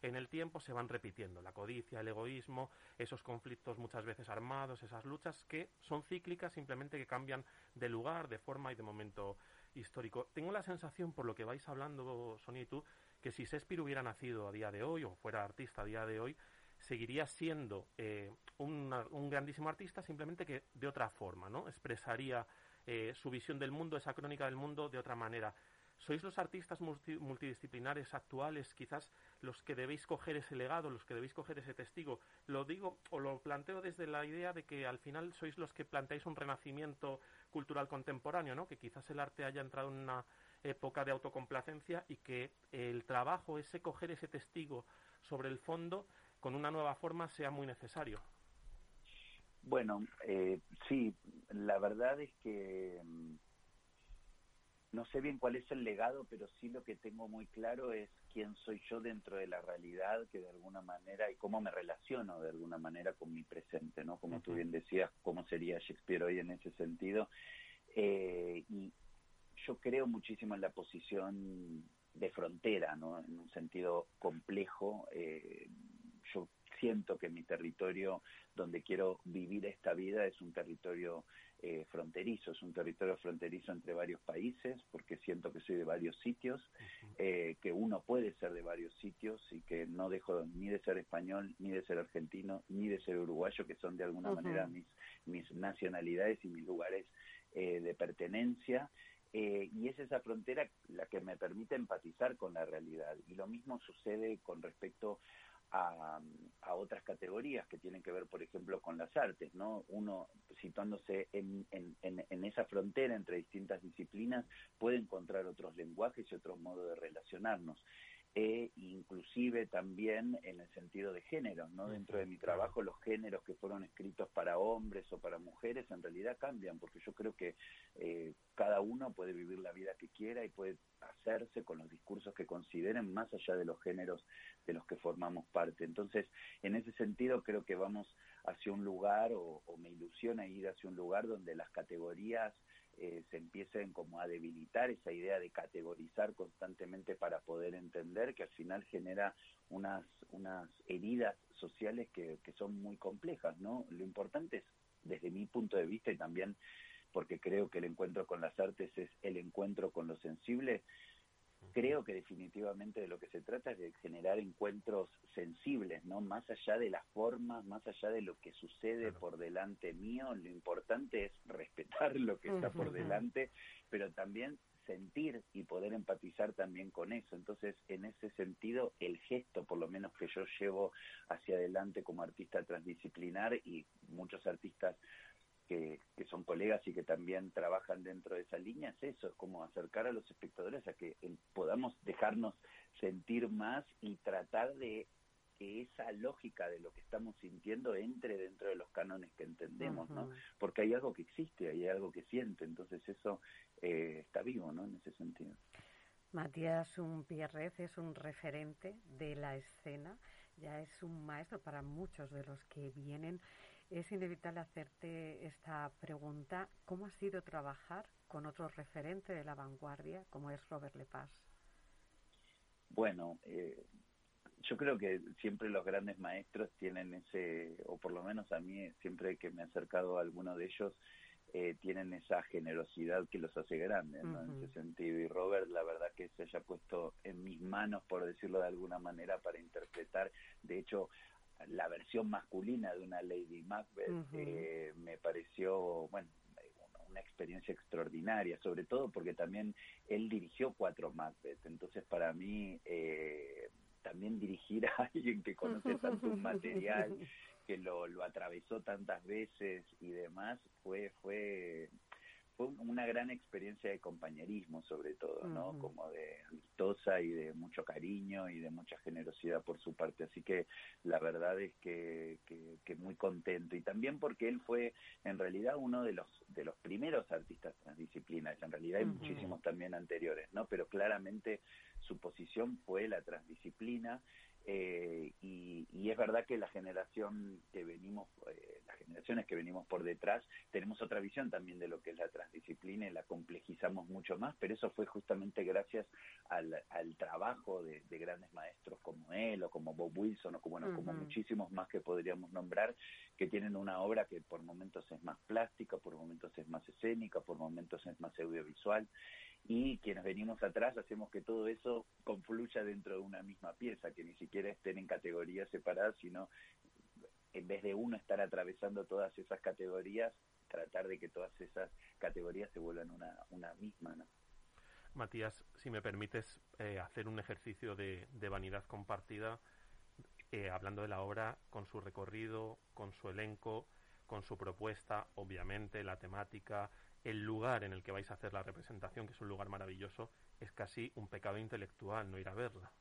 en el tiempo se van repitiendo. La codicia, el egoísmo, esos conflictos muchas veces armados, esas luchas que son cíclicas, simplemente que cambian de lugar, de forma y de momento histórico. Tengo la sensación, por lo que vais hablando, Sonia y tú, que si Shakespeare hubiera nacido a día de hoy o fuera artista a día de hoy, seguiría siendo eh, un grandísimo artista, simplemente que de otra forma, ¿no? Expresaría eh, su visión del mundo, esa crónica del mundo de otra manera sois los artistas multidisciplinares actuales quizás los que debéis coger ese legado, los que debéis coger ese testigo. Lo digo o lo planteo desde la idea de que al final sois los que planteáis un renacimiento cultural contemporáneo, ¿no? Que quizás el arte haya entrado en una época de autocomplacencia y que el trabajo, ese coger ese testigo sobre el fondo con una nueva forma sea muy necesario. Bueno, eh, sí, la verdad es que mm, no sé bien cuál es el legado, pero sí lo que tengo muy claro es quién soy yo dentro de la realidad, que de alguna manera, y cómo me relaciono de alguna manera con mi presente, ¿no? Como tú bien decías, cómo sería Shakespeare hoy en ese sentido. Eh, y yo creo muchísimo en la posición de frontera, ¿no? En un sentido complejo. Eh, yo siento que mi territorio donde quiero vivir esta vida es un territorio eh, fronterizo, es un territorio fronterizo entre varios países, porque siento que soy de varios sitios, eh, que uno puede ser de varios sitios y que no dejo ni de ser español, ni de ser argentino, ni de ser uruguayo, que son de alguna manera mis, mis nacionalidades y mis lugares eh, de pertenencia. y es esa frontera la que me permite empatizar con la realidad. Y lo mismo sucede con respecto a, otras categorías que tienen que ver, por ejemplo, con las artes, ¿no? Uno, situándose en, en, en, esa frontera entre distintas disciplinas, puede encontrar otros lenguajes y otros modos de relacionarnos e inclusive también en el sentido de género, ¿no? Dentro de mi trabajo los géneros que fueron escritos para hombres o para mujeres en realidad cambian, porque yo creo que eh, cada uno puede vivir la vida que quiera y puede hacerse con los discursos que consideren más allá de los géneros de los que formamos parte. Entonces, en ese sentido creo que vamos hacia un lugar o, o me ilusiona ir hacia un lugar donde las categorías eh, se empiecen como a debilitar esa idea de categorizar constantemente para poder entender que al final genera unas, unas heridas sociales que, que son muy complejas, ¿no? Lo importante es, desde mi punto de vista y también porque creo que el encuentro con las artes es el encuentro con lo sensible, creo que definitivamente de lo que se trata es de generar encuentros sensibles, ¿no? Más allá de las formas, más allá de lo que sucede por delante mío, lo importante es respetar lo que está por delante, pero también sentir y poder empatizar también con eso. Entonces, en ese sentido, el gesto, por lo menos que yo llevo hacia adelante como artista transdisciplinar y muchos artistas que, que, son colegas y que también trabajan dentro de esa línea, es eso, es como acercar a los espectadores a que podamos dejarnos sentir más y tratar de que esa lógica de lo que estamos sintiendo entre dentro de los cánones que entendemos, ¿no? Porque hay algo que existe, hay algo que siente, entonces eso eh, está vivo, ¿no? En ese sentido. Matías Unpierrez es un referente de la escena, ya es un maestro para muchos de los que vienen. Es inevitable hacerte esta pregunta, ¿cómo ha sido trabajar con otro referente de la vanguardia como es Robert Lepage? Bueno, eh, yo creo que siempre los grandes maestros tienen ese, o por lo menos a mí, siempre que me he acercado a alguno de ellos, eh, tienen esa generosidad que los hace grandes, ¿no? En ese sentido. Y Robert, la verdad que se haya puesto en mis manos, por decirlo de alguna manera, para interpretar, de hecho, la versión masculina de una Lady Macbeth, eh, me pareció, bueno, una experiencia extraordinaria, sobre todo porque también él dirigió cuatro Macbeth, entonces para mí eh, también dirigir a alguien que conoce tanto un material, que lo, lo atravesó tantas veces y demás, fue, fue fue una gran experiencia de compañerismo sobre todo, ¿no? Como de amistosa y de mucho cariño y de mucha generosidad por su parte. Así que la verdad es que, que, muy contento. Y también porque él fue en realidad uno de los, de los primeros artistas transdisciplinas. En realidad hay muchísimos también anteriores, ¿no? Pero claramente su posición fue la transdisciplina eh, y, y, es verdad que la generación que venimos, eh, las generaciones que venimos por detrás, tenemos otra visión también de lo que es la transdisciplina y la complejizamos mucho más, pero eso fue justamente gracias al, al trabajo de, de, grandes maestros como él o como Bob Wilson o como, bueno, como muchísimos más que podríamos nombrar, que tienen una obra que por momentos es más plástica, por momentos es más escénica, por momentos es más audiovisual y quienes venimos atrás hacemos que todo eso confluya dentro de una misma pieza, que ni siquiera estén en categorías separadas, sino en vez de uno estar atravesando todas esas categorías, tratar de que todas esas categorías se vuelvan una, una misma, ¿no? Matías, si me permites eh, hacer un ejercicio de, de vanidad compartida, eh, hablando de la obra con su recorrido, con su elenco, con su propuesta, obviamente, la temática, el lugar en el que vais a hacer la representación, que es un lugar maravilloso, es casi un pecado intelectual no ir a verla.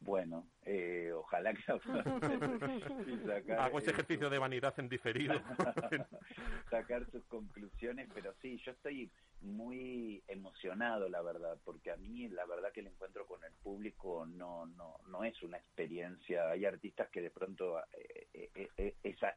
Bueno, eh, ojalá que hago ese ejercicio de vanidad en diferido. sacar sus conclusiones, pero sí, yo estoy muy emocionado, la verdad, porque a mí la verdad que el encuentro con el público no no no es una experiencia. Hay artistas que de pronto eh, eh, eh esa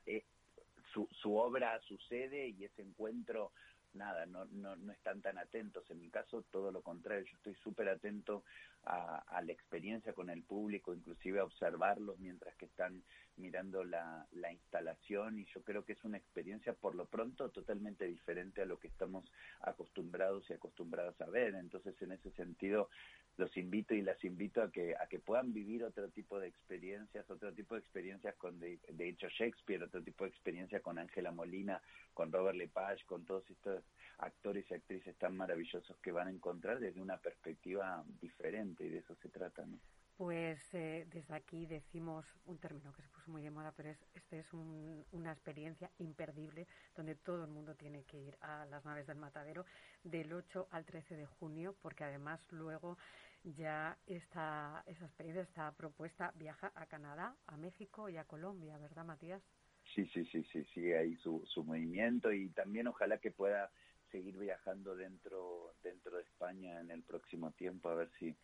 su, su obra sucede y ese encuentro nada, no, no, no están tan atentos. En mi caso, todo lo contrario, yo estoy súper atento a, a, la experiencia con el público, inclusive a observarlos mientras que están mirando la, la instalación y yo creo que es una experiencia por lo pronto totalmente diferente a lo que estamos acostumbrados y acostumbradas a ver. Entonces, en ese sentido, los invito y las invito a que a que puedan vivir otro tipo de experiencias, otro tipo de experiencias con de, hecho Shakespeare, otro tipo de experiencia con Ángela Molina, con Robert Lepage, con todos estos actores y actrices tan maravillosos que van a encontrar desde una perspectiva diferente y de eso se trata, ¿no? Pues eh, desde aquí decimos un término que se puso muy de moda, pero es, este es un, una experiencia imperdible donde todo el mundo tiene que ir a las naves del matadero del 8 al 13 de junio, porque además luego ya esta, esa experiencia, esta propuesta viaja a Canadá, a México y a Colombia, ¿verdad, Matías? Sí, sí, sí, sí, sigue ahí su, su movimiento y también ojalá que pueda seguir viajando dentro dentro de España en el próximo tiempo a ver si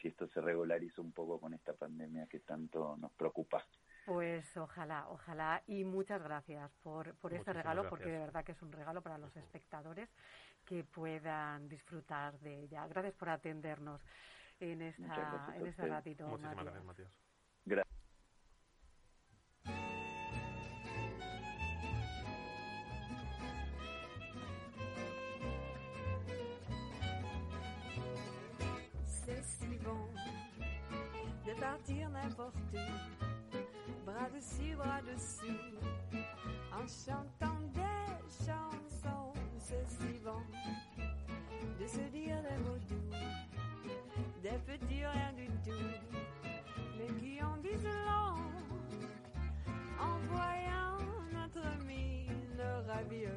si esto se regulariza un poco con esta pandemia que tanto nos preocupa. Pues ojalá, ojalá y muchas gracias por, por este regalo porque de verdad que es un regalo para los espectadores que puedan disfrutar de ella. Gracias por atendernos en, esta, en este ratito. Muchísimas gracias, Matías. Partir n'importe où, bras dessus, bras dessous, en chantant des chansons. C'est si bon de se dire des mots doux, des petits rien du tout, mais qui en disent long? En voyant notre mine ravieuse.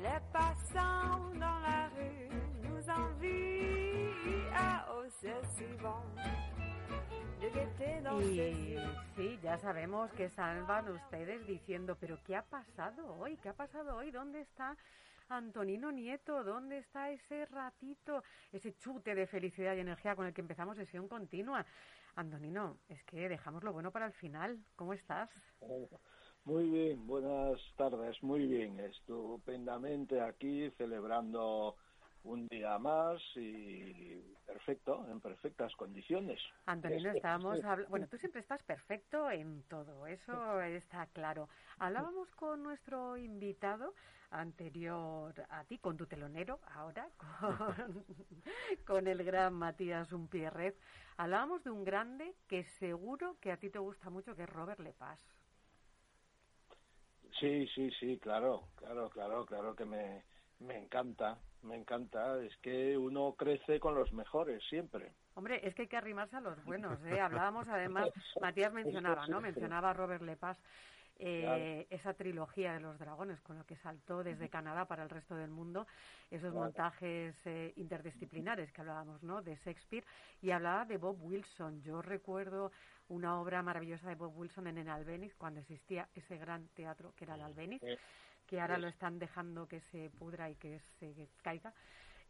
Les passants dans la rue nous envient. Y sí, ya sabemos que salvan ustedes diciendo, pero ¿qué ha pasado hoy? ¿Qué ha pasado hoy? ¿Dónde está Antonino Nieto? ¿Dónde está ese ratito, ese chute de felicidad y energía con el que empezamos sesión continua? Antonino, es que dejamos lo bueno para el final. ¿Cómo estás? Muy bien, buenas tardes, muy bien, estupendamente aquí celebrando un día más y perfecto, en perfectas condiciones. Antonino, estábamos Bueno, tú siempre estás perfecto en todo, eso está claro. Hablábamos con nuestro invitado anterior a ti, con tu telonero, ahora, con, con el gran Matías Umpierrez. Hablábamos de un grande que seguro que a ti te gusta mucho, que es Robert Lepaz. Sí, sí, sí, claro, claro, claro, claro que me, me encanta, me encanta, es que uno crece con los mejores siempre. Hombre, es que hay que arrimarse a los buenos, ¿eh? Hablábamos además, Matías mencionaba, ¿no? Mencionaba a Robert Lepaz, eh, Claro. esa trilogía de los dragones con lo que saltó desde Canadá para el resto del mundo, esos Claro. montajes eh, interdisciplinares que hablábamos, ¿no? De Shakespeare y hablaba de Bob Wilson. Yo recuerdo una obra maravillosa de Bob Wilson en el Albéniz cuando existía ese gran teatro que era el Albéniz, Eh, que ahora sí. lo están dejando que se pudra y que se caiga.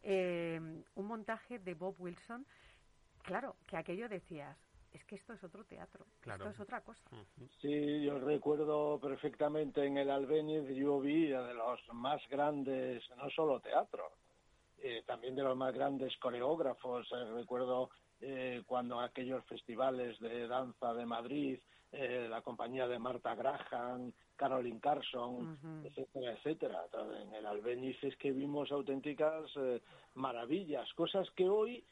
Eh, un montaje de Bob Wilson Claro, que aquello decías, es que esto es otro teatro, Claro. esto es otra cosa. Sí, yo recuerdo perfectamente en el Albéniz, yo vi a de los más grandes, no solo teatro, eh, también de los más grandes coreógrafos. Eh, recuerdo eh, cuando aquellos festivales de danza de Madrid, eh, la compañía de Marta Graham, Caroline Carson, etcétera, etcétera. En el Albéniz es que vimos auténticas eh, maravillas, cosas que hoy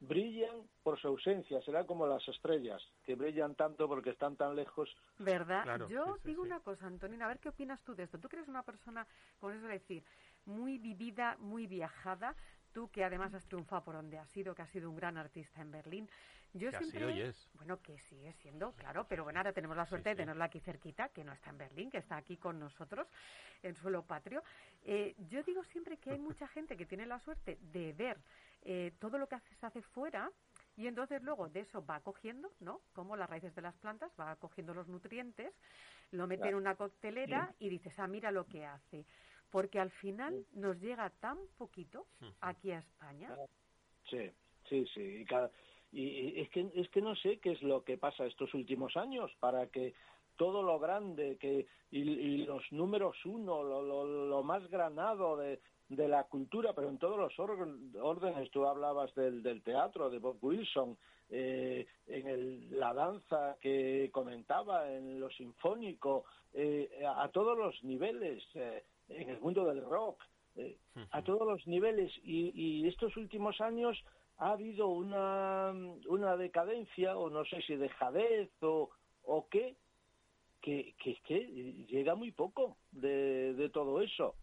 brillan por su ausencia, será como las estrellas, que brillan tanto porque están tan lejos. ¿Verdad? Claro, Yo sí, digo sí. una cosa, Antonina, a ver qué opinas tú de esto. Tú que eres una persona, como se suele decir, muy vivida, muy viajada, tú que además has triunfado por donde has sido, que has sido un gran artista en Berlín. Yo Que siempre... sido y es. Bueno, que sigue siendo, claro, pero bueno, ahora tenemos la suerte de tenerla aquí cerquita, que no está en Berlín, que está aquí con nosotros, en suelo patrio. Eh, yo digo siempre que hay mucha gente que tiene la suerte de ver eh, todo lo que se hace fuera y entonces luego de eso va cogiendo, ¿no? Como las raíces de las plantas, va cogiendo los nutrientes, lo mete en una coctelera y dices, ah, mira lo que hace. Porque al final nos llega tan poquito aquí a España. Sí, sí, sí. Y, cada- y- es que es que no sé qué es lo que pasa estos últimos años para que todo lo grande que y, y los números uno, lo, lo, lo más granado de, de la cultura, pero en todos los órdenes. Tú hablabas del, del teatro, de Bob Wilson, eh, en el- la danza que comentaba, en lo sinfónico, eh, a, a todos los niveles, eh, en el mundo del rock, eh, a todos los niveles. Y, y estos últimos años ha habido una, una decadencia, o no sé si dejadez o, o qué, que, que que llega muy poco de, de todo eso.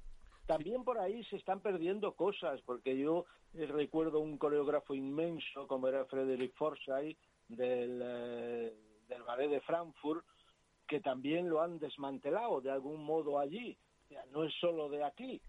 También por ahí se están perdiendo cosas, porque yo eh, recuerdo un coreógrafo inmenso como era Frederick Forsyth del, eh, del ballet de Frankfurt, que también lo han desmantelado de algún modo allí. No es solo de aquí.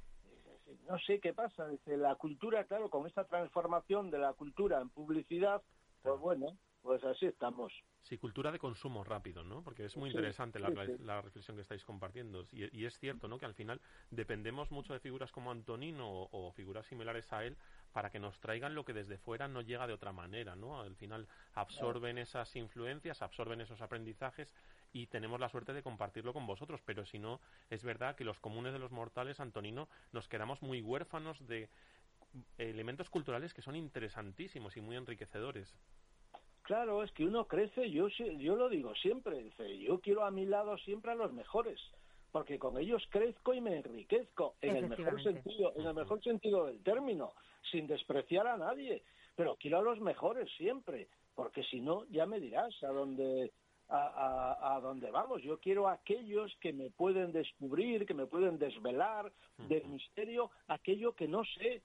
No sé qué pasa. Dice, la cultura, claro, con esta transformación de la cultura en publicidad, pues bueno, pues así estamos. Sí, cultura de consumo rápido, ¿no? Porque es muy Sí, interesante la, sí, re- sí. la reflexión que estáis compartiendo. Y, y es cierto, ¿no? Que al final dependemos mucho de figuras como Antonino o, o figuras similares a él para que nos traigan lo que desde fuera no llega de otra manera, ¿no? Al final absorben esas influencias, absorben esos aprendizajes y tenemos la suerte de compartirlo con vosotros. Pero si no, es verdad que los comunes de los mortales, Antonino, nos quedamos muy huérfanos de elementos culturales que son interesantísimos y muy enriquecedores. Claro, es que uno crece, yo, sí- yo lo digo siempre, dice, yo quiero a mi lado siempre a los mejores, porque con ellos crezco y me enriquezco, en el mejor sentido, en el mejor sentido del término, sin despreciar a nadie, pero quiero a los mejores siempre, porque si no, ya me dirás a dónde, a, a, dónde vamos. Yo quiero aquellos que me pueden descubrir, que me pueden desvelar del misterio, aquello que no sé,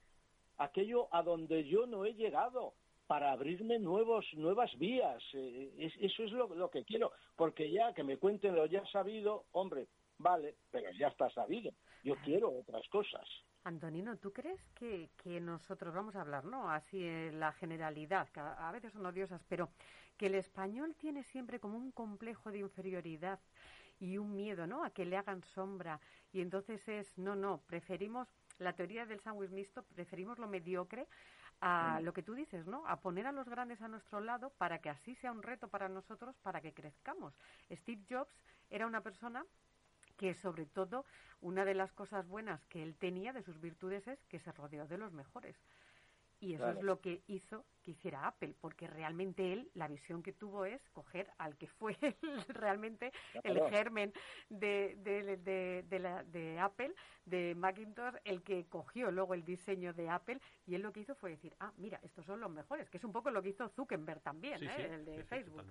aquello a donde yo no he llegado para abrirme nuevos, nuevas vías. Eh, eso es lo, lo, que quiero, porque ya que me cuenten lo ya sabido, hombre, vale, pero ya está sabido. Yo quiero otras cosas. Antonino, ¿tú crees que, que nosotros, vamos a hablar, ¿no? Así en la generalidad, que a veces son odiosas, pero que el español tiene siempre como un complejo de inferioridad y un miedo, ¿no? A que le hagan sombra. Y entonces es, no, no, preferimos la teoría del sándwich mixto, preferimos lo mediocre a lo que tú dices, ¿no? A poner a los grandes a nuestro lado para que así sea un reto para nosotros, para que crezcamos. Steve Jobs era una persona que sobre todo una de las cosas buenas que él tenía de sus virtudes es que se rodeó de los mejores. Y eso es lo que hizo que hiciera Apple, porque realmente él, la visión que tuvo es coger al que fue realmente el germen de, de, de, la, de Apple, de Macintosh, el que cogió luego el diseño de Apple, y él lo que hizo fue decir, ah, mira, estos son los mejores, que es un poco lo que hizo Zuckerberg también, ¿eh? el de Facebook.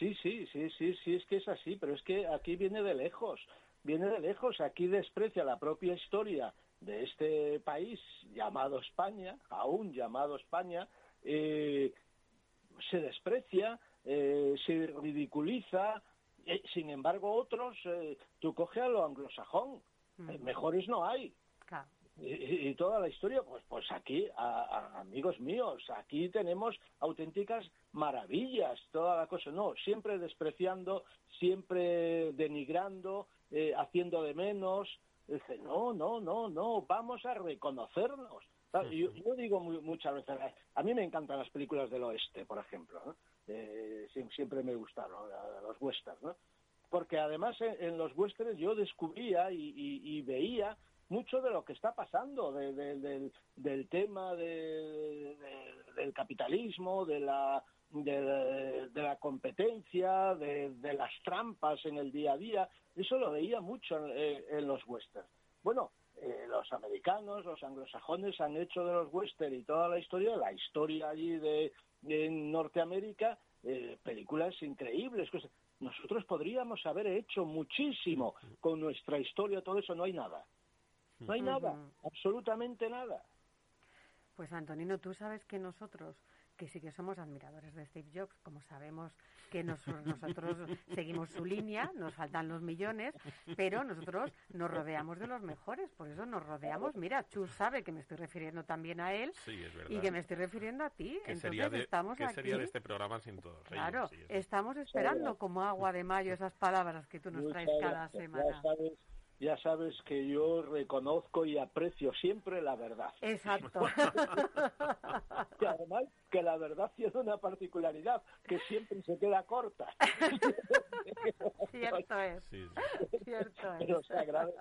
Sí, sí, sí, sí, sí, es que es así, pero es que aquí viene de lejos, viene de lejos, aquí desprecia la propia historia de este país llamado España, aún llamado España, eh, se desprecia, eh, se ridiculiza, eh, sin embargo otros, tú coge a lo anglosajón, mejores no hay. Y, toda la historia, pues, pues aquí, amigos míos, aquí tenemos auténticas maravillas, toda la cosa. No, siempre despreciando, siempre denigrando, haciendo de menos, Dice, no, no, no, no, vamos a reconocernos. Yo, digo muchas veces, a mí me encantan las películas del oeste, por ejemplo, eh, siempre me gustaron los westerns, ¿no? porque además en, los westerns yo descubría y, veía mucho de lo que está pasando, del, tema del capitalismo, de la, de, la competencia, de, las trampas en el día a día. Eso lo veía mucho en, los westerns. Bueno, eh, los americanos, los anglosajones han hecho de los westerns y toda la historia, la historia allí de, Norteamérica, eh, películas increíbles. Nosotros podríamos haber hecho muchísimo con nuestra historia, todo eso, no hay nada. No hay nada, absolutamente nada. Pues Antonino, tú sabes que nosotros que sí que somos admiradores de Steve Jobs, como sabemos que nosotros seguimos su línea, nos faltan los millones, pero nosotros nos rodeamos de los mejores, por eso nos rodeamos. Mira, Chus sabe que me estoy refiriendo también a él y que me estoy refiriendo a ti. Entonces sería de, estamos ¿qué sería de este programa sin todos? Claro, estamos esperando como agua de mayo esas palabras que tú nos traes cada semana ya sabes que yo reconozco y aprecio siempre la verdad. Exacto. y además que la verdad tiene una particularidad, que siempre se queda corta. Cierto es. Cierto es. Pero se agradece,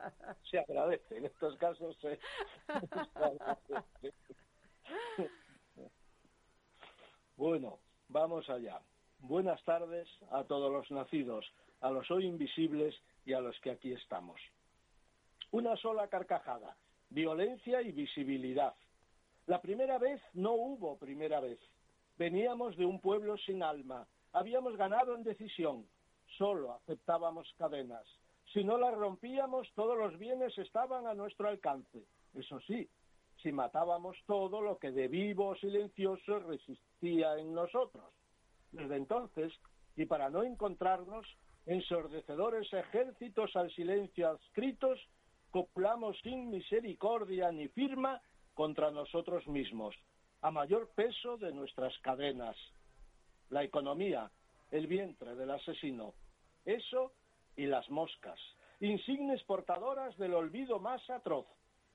se agradece. en estos casos. bueno, vamos allá. Buenas tardes a todos los nacidos, a los hoy invisibles y a los que aquí estamos. Una sola carcajada, violencia y visibilidad. La primera vez no hubo primera vez. Veníamos de un pueblo sin alma. Habíamos ganado en decisión. Solo aceptábamos cadenas. Si no las rompíamos, todos los bienes estaban a nuestro alcance. Eso sí, si matábamos todo lo que de vivo o silencioso resistía en nosotros. Desde entonces, y para no encontrarnos, ensordecedores ejércitos al silencio adscritos, coplamos sin misericordia ni firma contra nosotros mismos, a mayor peso de nuestras cadenas. La economía, el vientre del asesino, eso y las moscas, insignes portadoras del olvido más atroz,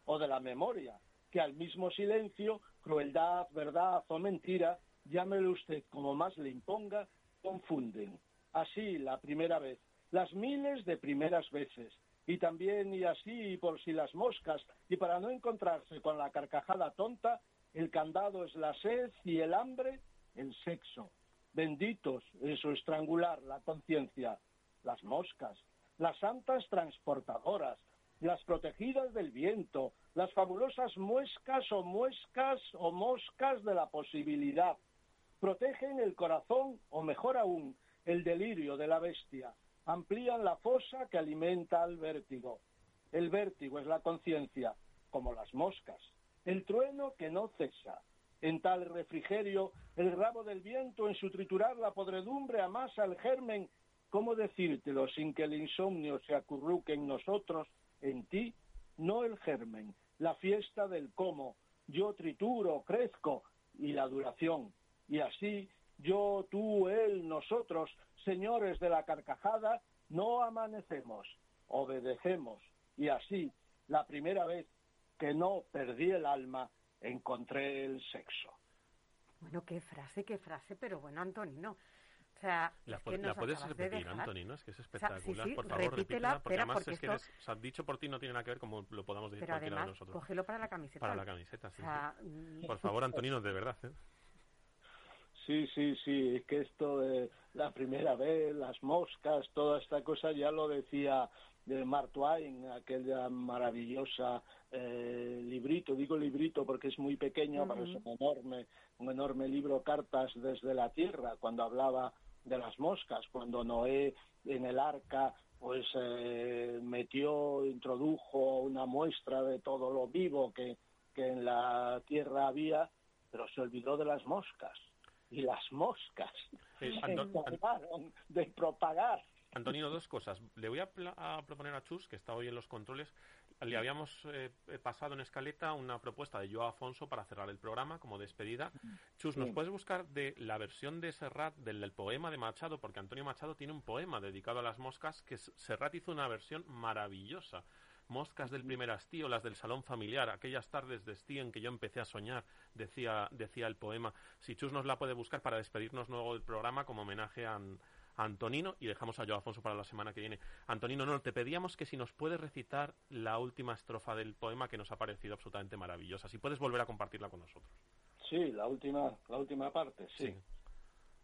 o de la memoria, que al mismo silencio, crueldad, verdad o mentira, llámelo usted como más le imponga, confunden. Así, la primera vez, las miles de primeras veces, y también y así por si las moscas y para no encontrarse con la carcajada tonta, el candado es la sed y el hambre, el sexo. Benditos en su estrangular la conciencia, las moscas, las santas transportadoras, las protegidas del viento, las fabulosas muescas o muescas o moscas de la posibilidad, protegen el corazón o mejor aún, el delirio de la bestia, amplían la fosa que alimenta al vértigo. El vértigo es la conciencia, como las moscas, el trueno que no cesa. En tal refrigerio, el rabo del viento en su triturar la podredumbre amasa el germen. ¿Cómo decírtelo sin que el insomnio se acurruque en nosotros, en ti? No el germen, la fiesta del cómo. Yo trituro, crezco, y la duración. Y así, yo, tú, él, nosotros, señores de la carcajada, no amanecemos, obedecemos. Y así, la primera vez que no perdí el alma, encontré el sexo. Bueno, qué frase, qué frase, pero bueno, Antonino. O sea, la, es que la nos puedes de repetir, dejar- Antonino, es que es O sea, espectacular. sí, sí, por favor, repítela, repítela, porque espera, además porque es que esto- eres- o sea, dicho por ti no tiene nada que ver como lo podamos decir Pero cualquiera de además, nosotros. cógelo para la camiseta. Para la camiseta, sí, O sea, sí. mm, Por favor, Antonino, de verdad. ¿eh? Sí, sí, sí, es que esto de la primera vez, las moscas, toda esta cosa ya lo decía de Mark Twain, aquella maravillosa eh, librito, digo librito porque es muy pequeño, pero es un enorme, un enorme libro Cartas desde la Tierra, cuando hablaba de las moscas, cuando Noé en el arca pues eh, metió, introdujo una muestra de todo lo vivo que, que en la tierra había, pero se olvidó de las moscas. Y las moscas Eh, se de propagar. Antonino, dos cosas. Le voy a, proponer a Chus, que está hoy en los controles, le habíamos eh, pasado en escaleta una propuesta de Joao Afonso para cerrar el programa como despedida. Chus, ¿nos Sí. puedes buscar de la versión de Serrat del, del poema de Machado? Porque Antonio Machado tiene un poema dedicado a las moscas que Serrat hizo una versión maravillosa. Moscas del primer hastío, las del salón familiar, aquellas tardes de estío en que yo empecé a soñar, decía, decía el poema. Si Chus nos la puede buscar para despedirnos luego del programa como homenaje a, a Antonino y dejamos a Joao Afonso para la semana que viene. Antonino, no, te pedíamos que si nos puedes recitar la última estrofa del poema que nos ha parecido absolutamente maravillosa. Si puedes volver a compartirla con nosotros. Sí, la última, la última parte, sí.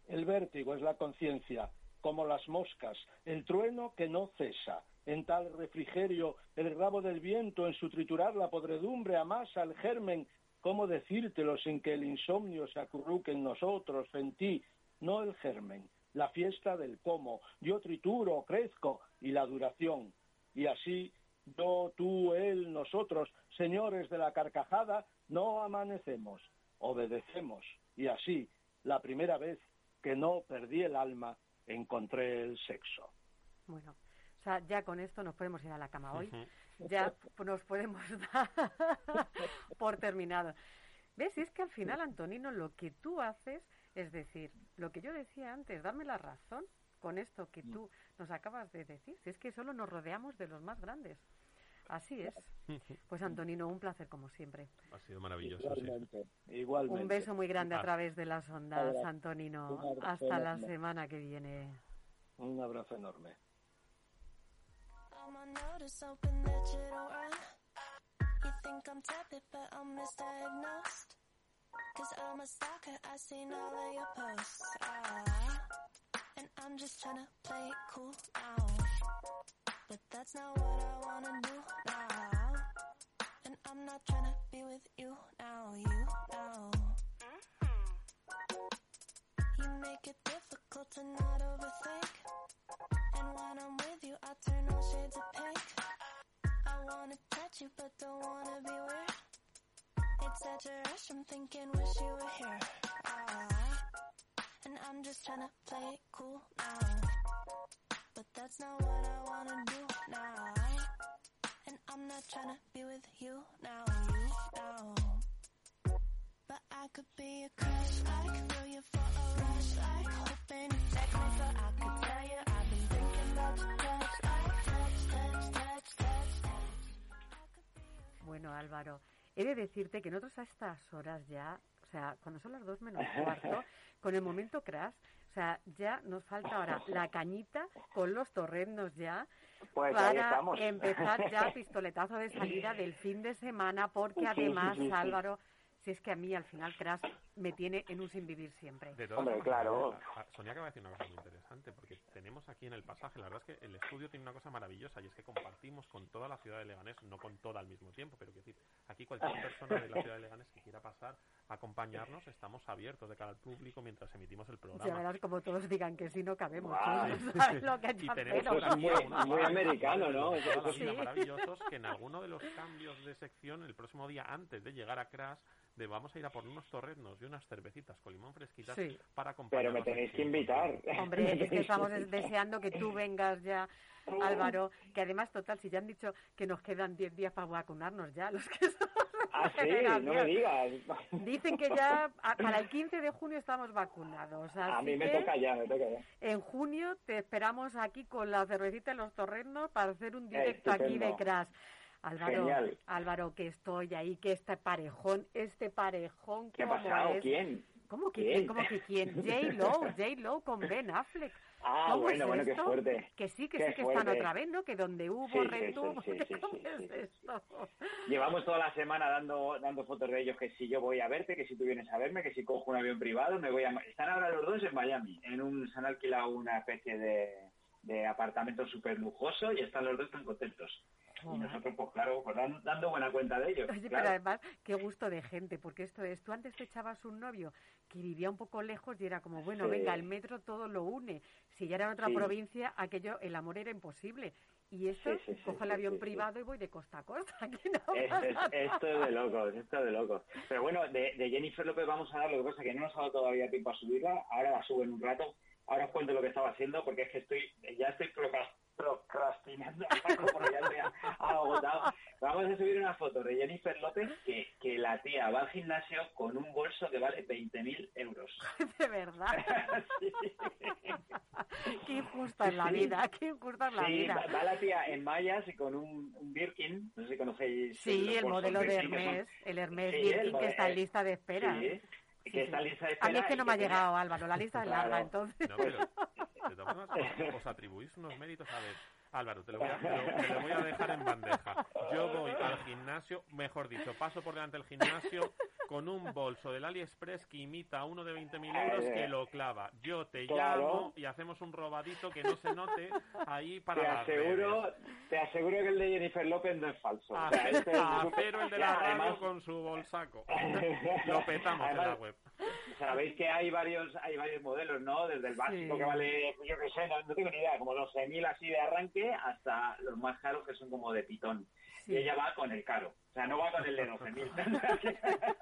El vértigo es la conciencia, como las moscas, el trueno que no cesa. En tal refrigerio, el rabo del viento, en su triturar la podredumbre amasa el germen. ¿Cómo decírtelo sin que el insomnio se acurruque en nosotros, en ti? No el germen, la fiesta del cómo. Yo trituro, crezco, y la duración. Y así, yo, tú, él, nosotros, señores de la carcajada, no amanecemos, obedecemos. Y así, la primera vez que no perdí el alma, encontré el sexo. Bueno, o sea, ya con esto nos podemos ir a la cama hoy. Ujú. Ya p- nos podemos dar por terminado. ¿Ves? Y es que al final, Antonino, lo que tú haces, es decir, lo que yo decía antes, darme la razón con esto que tú nos acabas de decir. Si es que solo nos rodeamos de los más grandes. Así es. Pues Antonino, un placer como siempre. Ha sido maravilloso. sí. Igualmente, igualmente. Un beso muy grande a través de las ondas. Antonino. Hasta la semana que viene. Un abrazo enorme. On notice, hoping that you don't run. Uh. You think I'm tepid, but I'm misdiagnosed. Cause I'm a stalker, I seen all of your posts. Ah, and I'm just tryna play it cool now. But that's not what I wanna do now. And I'm not tryna be with you now, you now. You make it difficult to not overthink. And when I'm with you, I turn all shades of pink. I wanna touch you, but don't wanna be weird. It's such a rush, I'm thinking, wish you were here. Ah, and I'm just tryna play it cool now. But that's not what I wanna do now. And I'm not tryna be with you now, you now. But I could be a crush, like, throw you for a rush, like, hoping you text me I could tell you Bueno, Álvaro, he de decirte que nosotros a estas horas ya, o sea, cuando son las dos menos cuarto, con el momento crash, o sea, ya nos falta ahora la cañita con los torrendos ya Pues para empezar ya pistoletazo de salida del fin de semana, porque además. Álvaro, si es que a mí al final crash me tiene en un sin vivir siempre. De todas Hombre, formas, claro. Sonia acaba de decir una cosa muy interesante, porque tenemos aquí en el pasaje, la verdad es que el estudio tiene una cosa maravillosa, y es que compartimos con toda la ciudad de Leganés, no con toda al mismo tiempo, pero quiero decir, aquí cualquier persona de la ciudad de Leganés que quiera pasar a acompañarnos, estamos abiertos. de cara al público mientras emitimos el Ya programa. verás como todos digan que sí, no cabemos. Tú ¿Sabes lo que Y tenemos aquí unos muy americano, ¿no? Sí. maravillosos que en alguno de los cambios de sección, el próximo día, antes de llegar a Crash, de vamos a ir a por unos torreznos y unas cervecitas con limón fresquitas Sí. para acompañar. Pero me tenéis que invitar. Hombre, es que estamos des- deseando que tú vengas ya, Álvaro, que además, total, si ya han dicho que nos quedan 10 días para vacunarnos ya, los que somos Ah, sí, no me digas. Dicen que ya a- para el 15 de junio estamos vacunados. A mí me que toca ya, me toca ya. En junio te esperamos aquí con la cervecita y los torrenos para hacer un directo aquí de. Crash. Álvaro, Genial. Álvaro, que estoy ahí, que este parejón, este parejón, ¿Qué ha ¿cómo pasado? es? ¿Quién? ¿Cómo que ¿Quién? ¿Cómo que quién? J-Lo, J-Lo con Ben Affleck. Ah, ¿Cómo bueno, es bueno, qué esto? fuerte. Que sí, que Qué sí, que están otra vez, ¿no? Que donde hubo, Sí, retuvo. sí, sí, ¿Cómo es esto? Llevamos toda la semana dando dando fotos de ellos, que si yo voy a verte, que si tú vienes a verme, que si cojo un avión privado, me voy a... Están ahora los dos en Miami, en un... se han alquilado una especie de, de apartamento súper lujoso y están los dos tan contentos. Y nosotros, pues claro, pues dan- dando buena cuenta de ellos. Oye, claro. pero además, qué gusto de gente, porque esto es, tú antes te echabas un novio que vivía un poco lejos y era como, bueno, Sí. venga, el metro todo lo une. Si ya era en otra Sí. provincia, aquello, el amor era imposible. Y esto, Sí, cojo el avión privado y voy de costa a costa. Aquí no Es- pasa es- nada. esto es de locos, esto es de locos. Pero bueno, de, de Jennifer López vamos a dar, lo que pasa es que no nos ha dado todavía tiempo a subirla, ahora la subo en un rato, ahora os cuento lo que estaba haciendo porque es que estoy, ya estoy procras- procrastinando, porque ya estoy agotado. Vamos a subir una foto de Jennifer López que, que la tía va al gimnasio con un bolso que vale 20.000 euros. De verdad. qué injusta es la Sí. vida, qué injusta es la Sí, vida. va, va la tía en mallas y con un, un Birkin, no sé si conocéis. Sí, el modelo de son- Hermes, el Hermes Sí, el Birkin que está en lista de espera. Sí, Sí, que sí. lista de A mí es espera que no me ha tenía- llegado, Álvaro, la lista es larga, Claro. entonces. No, pero, os, os atribuís unos méritos. A ver, Álvaro, te lo, voy a, te lo- te lo voy a dejar en bandeja. Yo voy al gimnasio, mejor dicho, paso por delante del gimnasio con un bolso del AliExpress que imita a uno de 20.000 euros que lo clava. Yo te Claro. llamo y hacemos un robadito que no se note ahí para Te aseguro, redes. te aseguro que el de Jennifer López no es falso. A, O sea, este es- cero el de la radio Además- con su bolsaco. Lo petamos en la Además, web. Sabéis que hay varios hay varios modelos, ¿no? Desde el básico Sí. que vale, yo qué sé, no, no tengo ni idea, como 12.000 así de arranque hasta los más caros que son como de pitón. Sí. Y ella va con el caro. O sea, no va con el de 12.000.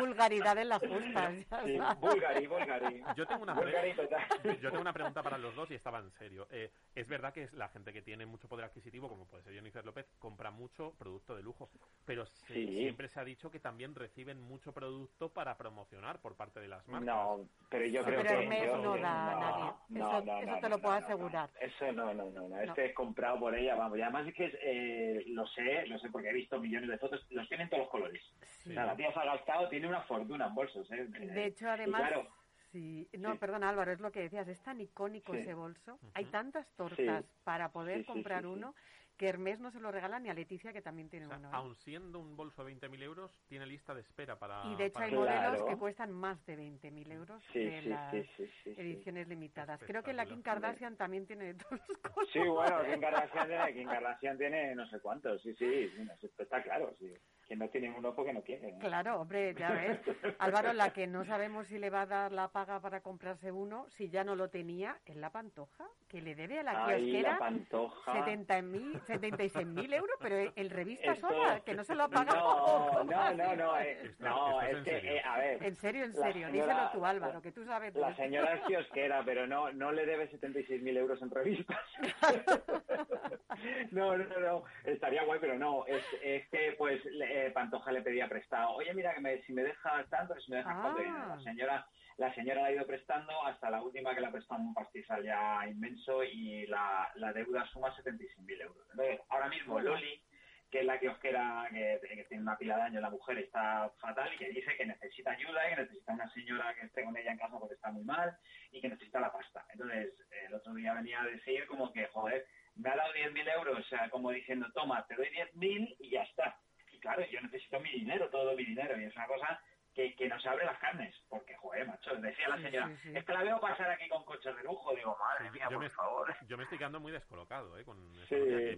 Vulgaridad en las justas. Sí, sabes. Bulgari, Bulgari. Yo tengo una total. Yo tengo una pregunta para los dos y estaba en serio. Eh, es verdad que es la gente que tiene mucho poder adquisitivo, como puede ser Jennifer López, compra mucho producto de lujo, pero se- Sí. siempre se ha dicho que también reciben mucho producto para promocionar por parte de las marcas. No, pero yo Sí, creo pero que... Hermes yo- no da a nadie. no, Eso- no, eso no, te no, lo puedo no, no, asegurar. no. Eso no, no, no, no. Este es comprado por ella, vamos. Y además es que es, eh, lo sé, lo sé porque he visto millones de fotos, los tienen todos los colores. Sí. O sea, la tía se ha gastado, tiene una fortuna en bolsos, ¿eh? De hecho, Y además, claro, sí, no, Sí. perdón Álvaro, es lo que decías, es tan icónico Sí. ese bolso, hay tantas tortas para poder Sí, sí, comprar sí, sí. uno que Hermes no se lo regala ni a Leticia que también tiene O sea, uno. ¿eh? aun siendo un bolso de 20.000 euros, tiene lista de espera para. Y de hecho para- hay modelos Claro. que cuestan más de 20.000 euros Sí, de sí, las sí, sí, sí, sí. ediciones limitadas. Creo que la Kim. Kardashian también tiene de todos los colores. Sí, bueno, Kim Kardashian tiene, Kim Kardashian tiene no sé cuántos, sí, sí, sí, no, esto está claro, sí. Que no tiene uno porque no quiere. ¿no? Claro, hombre, ya ves. Álvaro, la que no sabemos si le va a dar la paga para comprarse uno, si ya no lo tenía, es la pantoja, que le debe a la Ay, kiosquera la pantoja. 70.000, 76.000 euros, pero en revista Esto- sola, que no se lo ha pagado. No, no, no, no, eh, no, es que, eh, a ver, En serio, en serio, señora- díselo tú, Álvaro, que tú sabes. la señora es kiosquera, pero no, no le debe 76.000 euros en revistas. no, no, no, estaría guay, pero no, es, es que pues le- Pantoja le pedía prestado, oye, mira, que me, si me dejas tanto, si me dejas Ah. cuánto, la señora la señora la ha ido prestando hasta la última que la ha prestado un pastizal ya inmenso y la, la deuda suma 76.000 euros. Entonces, ahora mismo Loli, que es la kiosquera que, que tiene una pila de años, la mujer está fatal y que dice que necesita ayuda y que necesita una señora que esté con ella en casa porque está muy mal y que necesita la pasta. Entonces, el otro día venía a decir como que, joder, me ha dado 10.000 euros, o sea, como diciendo, toma, te doy 10.000 y ya está. Claro, yo necesito mi dinero, todo mi dinero, y es una cosa que, que nos abre las carnes, porque, joder, macho, decía la señora, sí, sí. es que la veo pasar aquí con coches de lujo, digo, madre mía, yo por me, favor. yo me estoy quedando muy descolocado, ¿eh? Con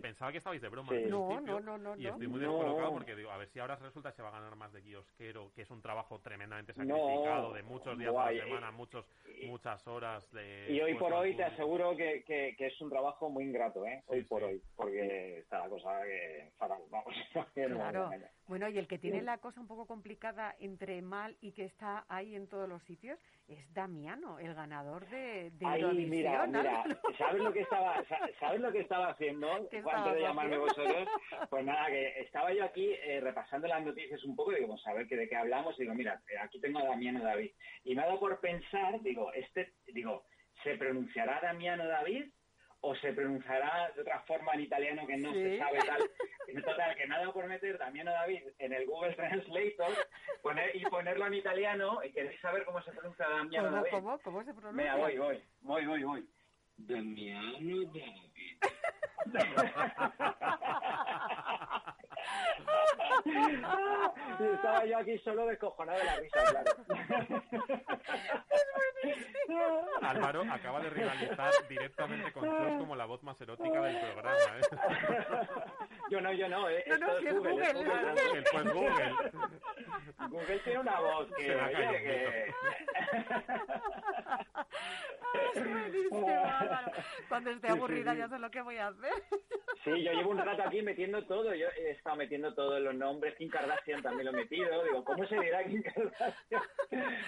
pensaba que estabais de broma No, no, no, no, Y estoy muy No. descolocado porque digo, a ver si ahora resulta que se va a ganar más de kiosquero, que es un trabajo tremendamente No. sacrificado, de muchos días Guay, a la semana, muchos, muchas horas de... Y hoy por hoy te aseguro que, que, que es un trabajo muy ingrato, ¿eh? Hoy por sí. hoy, porque está la cosa que fatal, vamos. Claro. Bueno, y el que tiene Sí. la cosa un poco complicada entre mal y que está ahí en todos los sitios es Damiano, el ganador de, de Ay, Eurovisión. mira, mira. ¿sabes lo que estaba, sa- sabes lo que estaba haciendo ¿Qué antes de llamarme vosotros? Pues nada, que estaba yo aquí eh, repasando las noticias un poco y digo, vamos a ver que de qué hablamos. Y digo, mira, eh, aquí tengo a Damiano David. Y me ha dado por pensar, digo, este, digo, ¿se pronunciará Damiano David? ¿O se pronunciará de otra forma en italiano que no Sí. se sabe tal? En total, que dado por meter Damiano David en el Google Translator poner, y ponerlo en italiano. ¿Y queréis saber cómo se pronuncia Damiano ¿Cómo, David? cómo, cómo se pronuncia? Mira, voy, voy, voy, voy, voy. Damiano David. Y estaba yo aquí solo descojonado de la risa, claro. Álvaro acaba de rivalizar directamente con Chus como la voz más erótica del programa, ¿eh? Yo no, yo no, eh. No, no, si es Google, es es Google. El pues Google. Google tiene una voz que, Se oye, que... Es buenísimo, Álvaro. Cuando esté Sí, sí, aburrida sí. ya sé lo que voy a hacer. Sí, yo llevo un rato aquí metiendo todo. Yo he estado metiendo todos los nombres. Kim Kardashian también lo he metido. Digo, ¿cómo se dirá Kim Kardashian?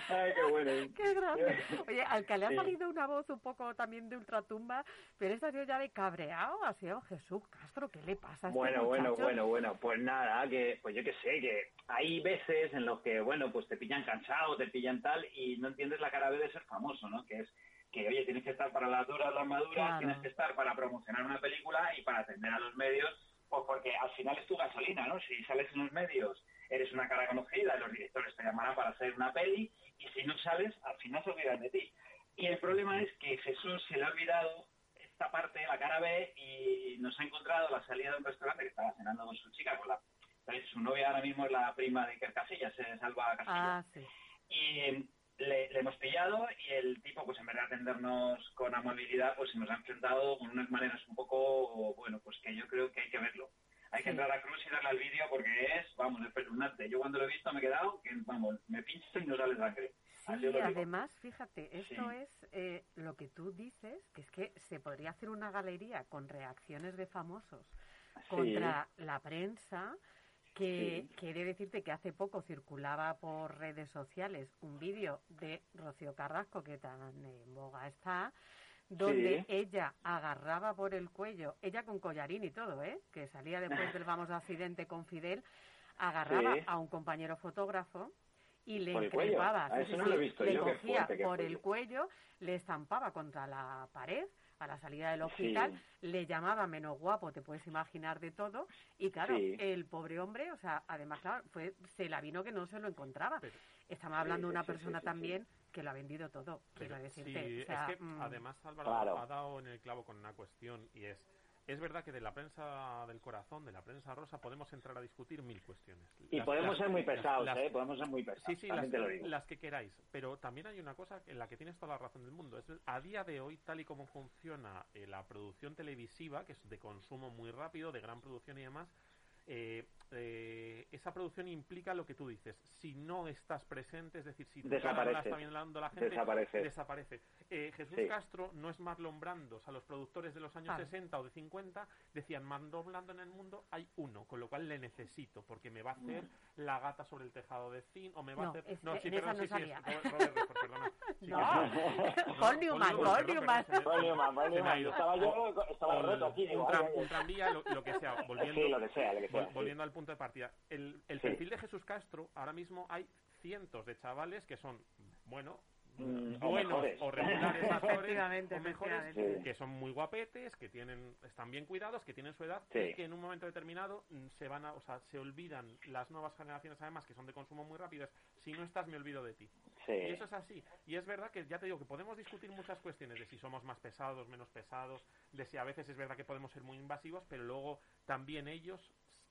Ay, qué bueno. Qué grande. Oye, al que le ha Sí. salido una voz un poco también de ultratumba, pero esta sido ya de cabreado, ha sido Jesús Castro. ¿Qué le pasa a este Bueno, bueno, bueno, bueno, pues nada, que pues yo qué sé, que hay veces en los que, bueno, pues te pillan cansado, te pillan tal y no entiendes la cara B de ser famoso, ¿no? Que es que, oye, tienes que estar para las duras, las maduras, Claro. tienes que estar para promocionar una película y para atender a los medios, pues porque al final es tu gasolina, ¿no? Si sales en los medios, eres una cara conocida, los directores te llamarán para hacer una peli y si no sales, al final se olvidan de ti. Y el problema es que Jesús se le ha olvidado esta parte, la cara B, y nos ha encontrado la salida de un restaurante que estaba cenando con su chica, con la, su novia ahora mismo es la prima de Iker Casillas, se salva Casillas. Ah, sí. Y le, le hemos pillado y el tipo, pues en vez de atendernos con amabilidad, pues se nos ha enfrentado con unas maneras un poco, bueno, pues que yo creo que hay que verlo. Hay que entrar a Cruz y darle al vídeo porque es, vamos, espeluznante. Yo cuando lo he visto me he quedado, que vamos, me pincho y no sale sangre. Sí, además, fíjate, esto Sí. es eh, lo que tú dices, que es que se podría hacer una galería con reacciones de famosos contra la prensa, que Sí. quiere decirte que hace poco circulaba por redes sociales un vídeo de Rocío Carrasco, que tan en boga está, donde Sí. ella agarraba por el cuello, ella con collarín y todo, ¿eh? que salía después del famoso accidente con Fidel, agarraba Sí. a un compañero fotógrafo y le increpaba, no le cogía por el cuello, le estampaba contra la pared a la salida del hospital, Sí. le llamaba menos guapo, te puedes imaginar de todo, y claro, Sí. el pobre hombre, o sea, además, claro, fue, se la vino que no se lo encontraba. Estamos hablando de una persona sí, sí. también que lo ha vendido todo, quiero Pero decirte. sí, o sea, es que mm, además Álvaro Claro. ha dado en el clavo con una cuestión y es es verdad que de la prensa del corazón, de la prensa rosa, podemos entrar a discutir mil cuestiones. Y Las- podemos las- ser muy pesados, las- ¿eh? Podemos ser muy pesados. Sí, sí, también las, te lo digo. las que queráis. Pero también hay una cosa en la que tienes toda la razón del mundo. Es, a día de hoy, tal y como funciona eh, la producción televisiva, que es de consumo muy rápido, de gran producción y demás, eh, eh, esa producción implica lo que tú dices. Si no estás presente, es decir, si tu cara no la Desaparece. está viendo la gente, Desaparece. desaparece. Eh, Jesús Sí. Castro no es Marlon Brando. O sea, los productores de los años Claro. 60 o de 50 decían, Marlon Brando en el mundo hay uno, con lo cual le necesito, porque me va a hacer la gata sobre el tejado de zinc, o me va No, a hacer... es- no, sí, esa perdón, no sí, sí, salía. es Robert- Redford, perdona. Sí, No. Paul Newman, Paul Newman. Paul Newman. Estaba yo, estaba roto aquí, un, tranvía, lo, que sea, volviendo, Sí, lo que sea, lo que sea, vol- volviendo al punto de partida. El, el Sí. perfil de Jesús Castro, ahora mismo hay cientos de chavales que son, bueno, Mm, o buenos mejores. o regulares actores o mejores. Sí. que son muy guapetes que tienen están bien cuidados que tienen su edad Sí. y que en un momento determinado mm, se van a o sea se olvidan las nuevas generaciones además que son de consumo muy rápido es, si no estás me olvido de ti Sí. y eso es así y es verdad que ya te digo que podemos discutir muchas cuestiones de si somos más pesados menos pesados de si a veces es verdad que podemos ser muy invasivos pero luego también ellos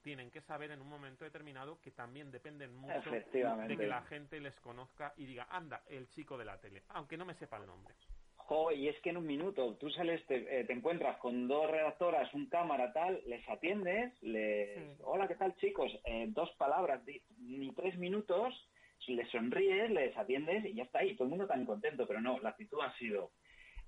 tienen que saber en un momento determinado que también dependen mucho de que la gente les conozca y diga, anda, el chico de la tele, aunque no me sepa el nombre. Jo, y es que en un minuto tú sales, te, eh, te encuentras con dos redactoras, un cámara, tal, les atiendes, les... Hola, ¿qué tal, chicos? Eh, dos palabras, ni tres minutos, les sonríes, les atiendes y ya está ahí, todo el mundo tan contento, pero no, la actitud ha sido...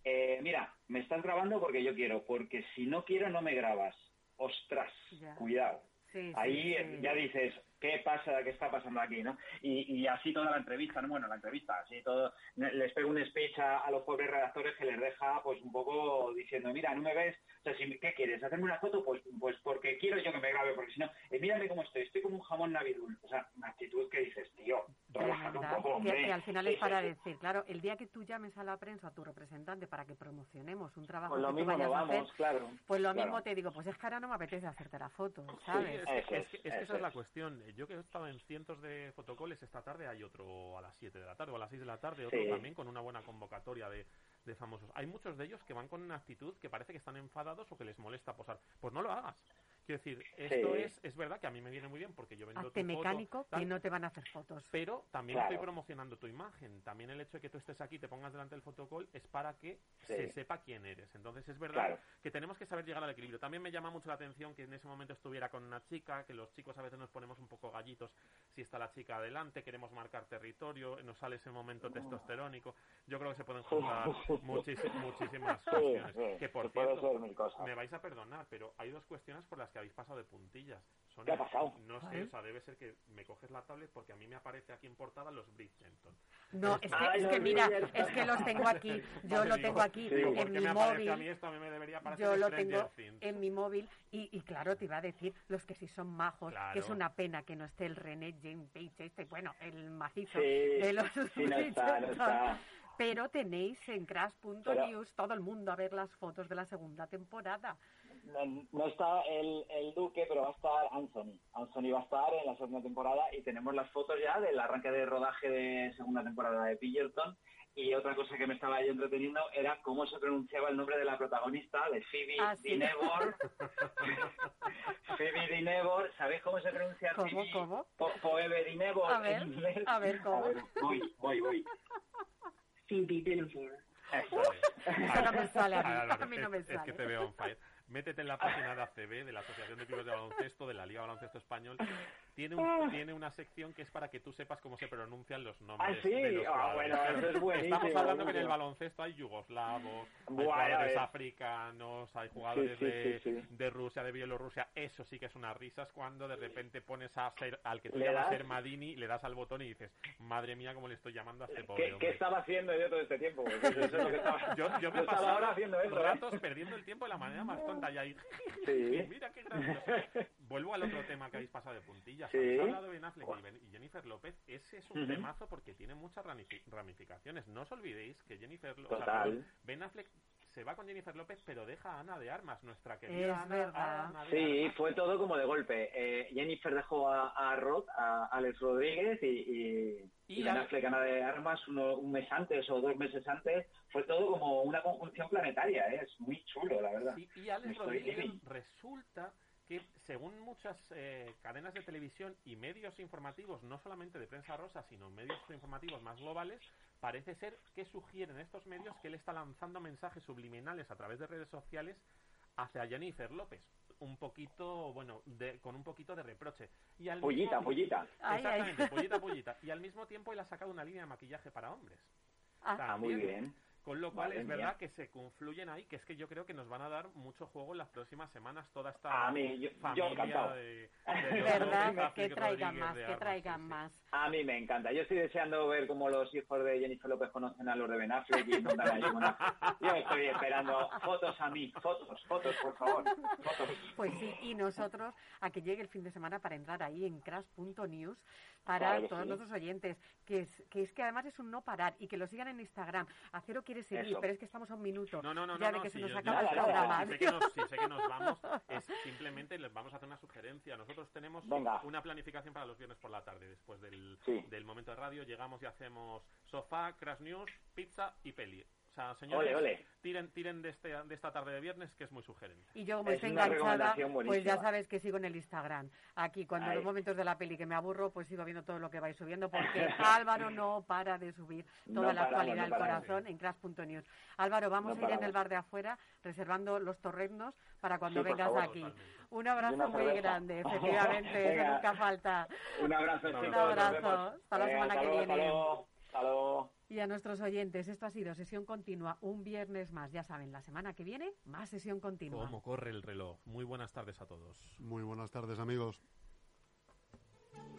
eh, mira, me estás grabando porque yo quiero, porque si no quiero no me grabas. Ostras, Ya. cuidado. Sí, Ahí sí. ya dices, ¿qué pasa? ¿Qué está pasando aquí? ¿no? Y, y así toda la entrevista, ¿no? Bueno, la entrevista, así todo, les pego un speech a, a los pobres redactores que les deja pues un poco diciendo, mira, no me ves, o sea, si, ¿qué quieres? ¿Hacerme una foto? Pues pues porque quiero yo que me grabe, porque si no, eh, mírame cómo estoy, estoy como un jamón navidul. O sea, una actitud que dices, tío, relájate un poco, Que, hombre. que al final Sí, es para decir, claro, el día que tú llames a la prensa, a tu representante, para que promocionemos un trabajo Pues lo que tú mismo vayas no a vamos, hacer, claro. pues lo claro. mismo te digo, pues es que ahora no me apetece hacerte la foto, Sí, ¿sabes? es, que- es que, es que esa es la cuestión. Yo que he estado en cientos de fotocoles esta tarde, hay otro a las 7 de la tarde o a las 6 de la tarde, otro Sí. también con una buena convocatoria de, de famosos. Hay muchos de ellos que van con una actitud que parece que están enfadados o que les molesta posar. Pues no lo hagas. Quiero decir, esto Sí. es, es verdad que a mí me viene muy bien porque yo vendo Hazte tu foto, mecánico tal, que no te van a hacer fotos. pero también Claro. estoy promocionando tu imagen. También el hecho de que tú estés aquí, te pongas delante del fotocall, es para que Sí. se sepa quién eres. Entonces es verdad Claro. que tenemos que saber llegar al equilibrio. También me llama mucho la atención que en ese momento estuviera con una chica, que los chicos a veces nos ponemos un poco gallitos si está la chica adelante, queremos marcar territorio, nos sale ese momento testosterónico. Yo creo que se pueden juntar muchis- muchísimas cuestiones. sí, que por se puede cierto, me vais a perdonar, pero hay dos cuestiones por las que habéis pasado de puntillas. Son ¿Qué ha pasado? No sé, o sea, debe ser que me coges la tablet porque a mí me aparece aquí en portada los Bridgerton. No, es que, Ay, es que mira, es que los tengo aquí, yo Vale, lo digo, tengo aquí digo, ¿por en mi me móvil. a mí esto? A mí me debería aparecer Yo lo tengo en mi móvil y, y claro, te iba a decir los que sí son majos, que es una pena que no esté el René James Page, este, bueno, el macizo Sí, de los sí, no está, no está. Pero tenéis en crash.news todo el mundo a ver las fotos de la segunda temporada. No, no está el, el Duque, pero va a estar Anthony. Anthony va a estar en la segunda temporada y tenemos las fotos ya del arranque de rodaje de segunda temporada de Pillerton. Y otra cosa que me estaba yo entreteniendo era cómo se pronunciaba el nombre de la protagonista, de Phoebe Ah, sí. Dinevor. Phoebe Dinevor, ¿sabéis cómo se pronuncia ¿Cómo, Phoebe? cómo? Po- Phoebe Dinevor A ver, en inglés. a ver, ¿cómo? voy, voy, voy. Phoebe Dinevor. Eso es. Eso no me sale a mí, Álvaro, a mí no me es, es que sale. te veo on fire. Métete en la página de ACB, de la Asociación de Clubes de Baloncesto, de la Liga Baloncesto Español. Tiene, un- tiene una sección que es para que tú sepas cómo se pronuncian los nombres Ah, sí, de los ah, bueno, eso es buenísimo, Estamos hablando que en el baloncesto hay yugoslavos, hay Buah, ya jugadores africanos, hay jugadores sí, de, sí, sí. de Rusia, de Bielorrusia. Eso sí que es unas risas cuando de repente pones a ser, al que tú ¿Le llamas das? ser Madini, le das al botón y dices, madre mía, cómo le estoy llamando a este pobre ¿Qué, hombre. qué estaba haciendo yo todo este tiempo? Pues eso es lo que estaba, Yo, yo me pasado ahora haciendo eso, ¿eh? ratos perdiendo el tiempo de la manera más tonta y ahí. Sí. Mira qué gracioso. Vuelvo al otro tema que habéis pasado de puntillas. Sí. Habéis hablado de Ben Affleck y Jennifer López. Ese es un Ujú. temazo porque tiene muchas ramifi- ramificaciones. No os olvidéis que Jennifer López. Ben Affleck se va con Jennifer López, pero deja a Ana de Armas, nuestra querida Es Ana, verdad. Ana de Sí, Armas. fue todo como de golpe. Eh, Jennifer dejó a, a Rod, a Alex Rodríguez y, y, Y y Ben Affleck, Ana de Armas uno- un mes antes o dos meses antes. Fue todo como una conjunción planetaria. ¿eh? Es muy chulo, la verdad. Sí, y Alex Rodríguez resulta que, según muchas eh, cadenas de televisión y medios informativos, no solamente de prensa rosa, sino medios informativos más globales, parece ser que sugieren estos medios que él está lanzando mensajes subliminales a través de redes sociales hacia Jennifer López. Un poquito, bueno, de- con un poquito de reproche. Y al Pullita, mismo-. Ay, ay. Exactamente, pullita, pullita. Y al mismo tiempo él ha sacado una línea de maquillaje para hombres. Ah, muy bien. Con lo cual Madre es mía. verdad que se confluyen ahí, que es que yo creo que nos van a dar mucho juego en las próximas semanas toda esta A mí, yo- yo familia encantado. de, ¿Verdad? López, Que traigan Rodríguez, más, que Armas, traigan sí, sí. más. A mí me encanta. Yo estoy deseando ver cómo los hijos de Jennifer López conocen a los de Ben Affleck y allí una- Yo estoy esperando fotos a mí. Fotos, fotos, por favor. Fotos. Pues sí, y nosotros a que llegue el fin de semana para entrar ahí en crash.news para Claro todos sí. nuestros oyentes, que es, que es que además es un no parar y que lo sigan en Instagram. Acero quiere seguir, Eso. pero es que estamos a un minuto No, no, no, ya no, de que no, se si nos yo- acaba yo- el programa. Si sé, que nos, si sé que nos vamos, es simplemente les vamos a hacer una sugerencia. Nosotros tenemos Venga. una planificación para los viernes por la tarde, después del, Sí. del momento de radio. Llegamos y hacemos sofá, crash news, pizza y peli. Sea, señores, Ole, ole. tiren, tiren de, este, de esta tarde de viernes, que es muy sugerente. Y yo como Es estoy enganchada, pues ya sabes que sigo en el Instagram. Aquí, cuando en Ahí. los momentos de la peli que me aburro, pues sigo viendo todo lo que vais subiendo, porque Álvaro no para de subir toda No la paramos, actualidad no del paramos. corazón en crash.news. Álvaro, vamos No a ir en el bar de afuera reservando los torrendos para cuando Sí, vengas favor. aquí. Totalmente. Un abrazo muy cerveza. grande, efectivamente, eso nunca falta. Un abrazo, Un abrazo, hasta la semana que viene. Hasta luego. Y a nuestros oyentes, esto ha sido sesión continua, un viernes más. Ya saben, la semana que viene, más sesión continua. ¿Cómo corre el reloj? Muy buenas tardes a todos. Muy buenas tardes, amigos.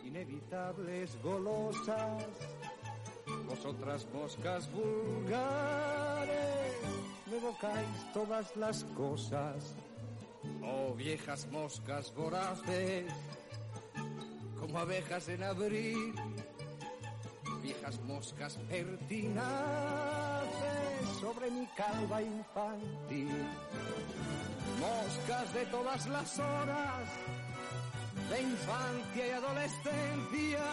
Inevitables golosas, vosotras moscas vulgares, me evocáis todas las cosas. Oh viejas moscas voraces, como abejas en abril, viejas moscas pertinaces sobre mi calva infantil. Moscas de todas las horas, de infancia y adolescencia,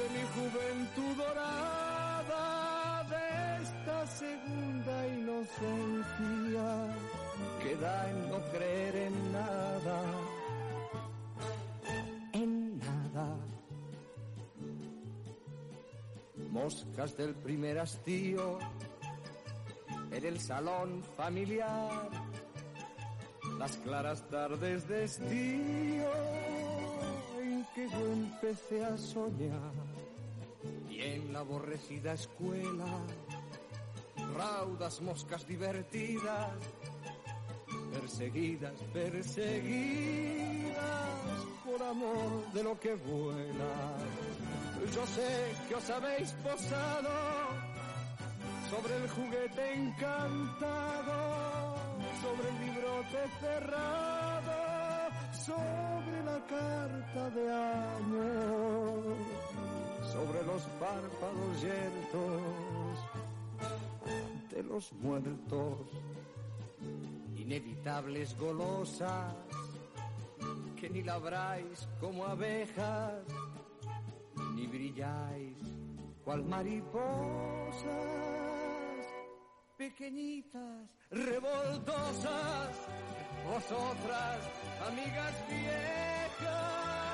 de mi juventud dorada, de esta segunda inocencia que da en no creer en nada, Moscas del primer hastío, en el salón familiar, las claras tardes de estío en que yo empecé a soñar. Y en la aborrecida escuela raudas moscas divertidas perseguidas perseguidas por amor de lo que vuela yo sé que os habéis posado sobre el juguete encantado, sobre el librote cerrado, sobre la carta de amor, sobre los párpados yertos de los muertos, inevitables golosas que ni labráis como abejas, ni brilláis cual mariposas pequeñitas, revoltosas, vosotras, amigas viejas,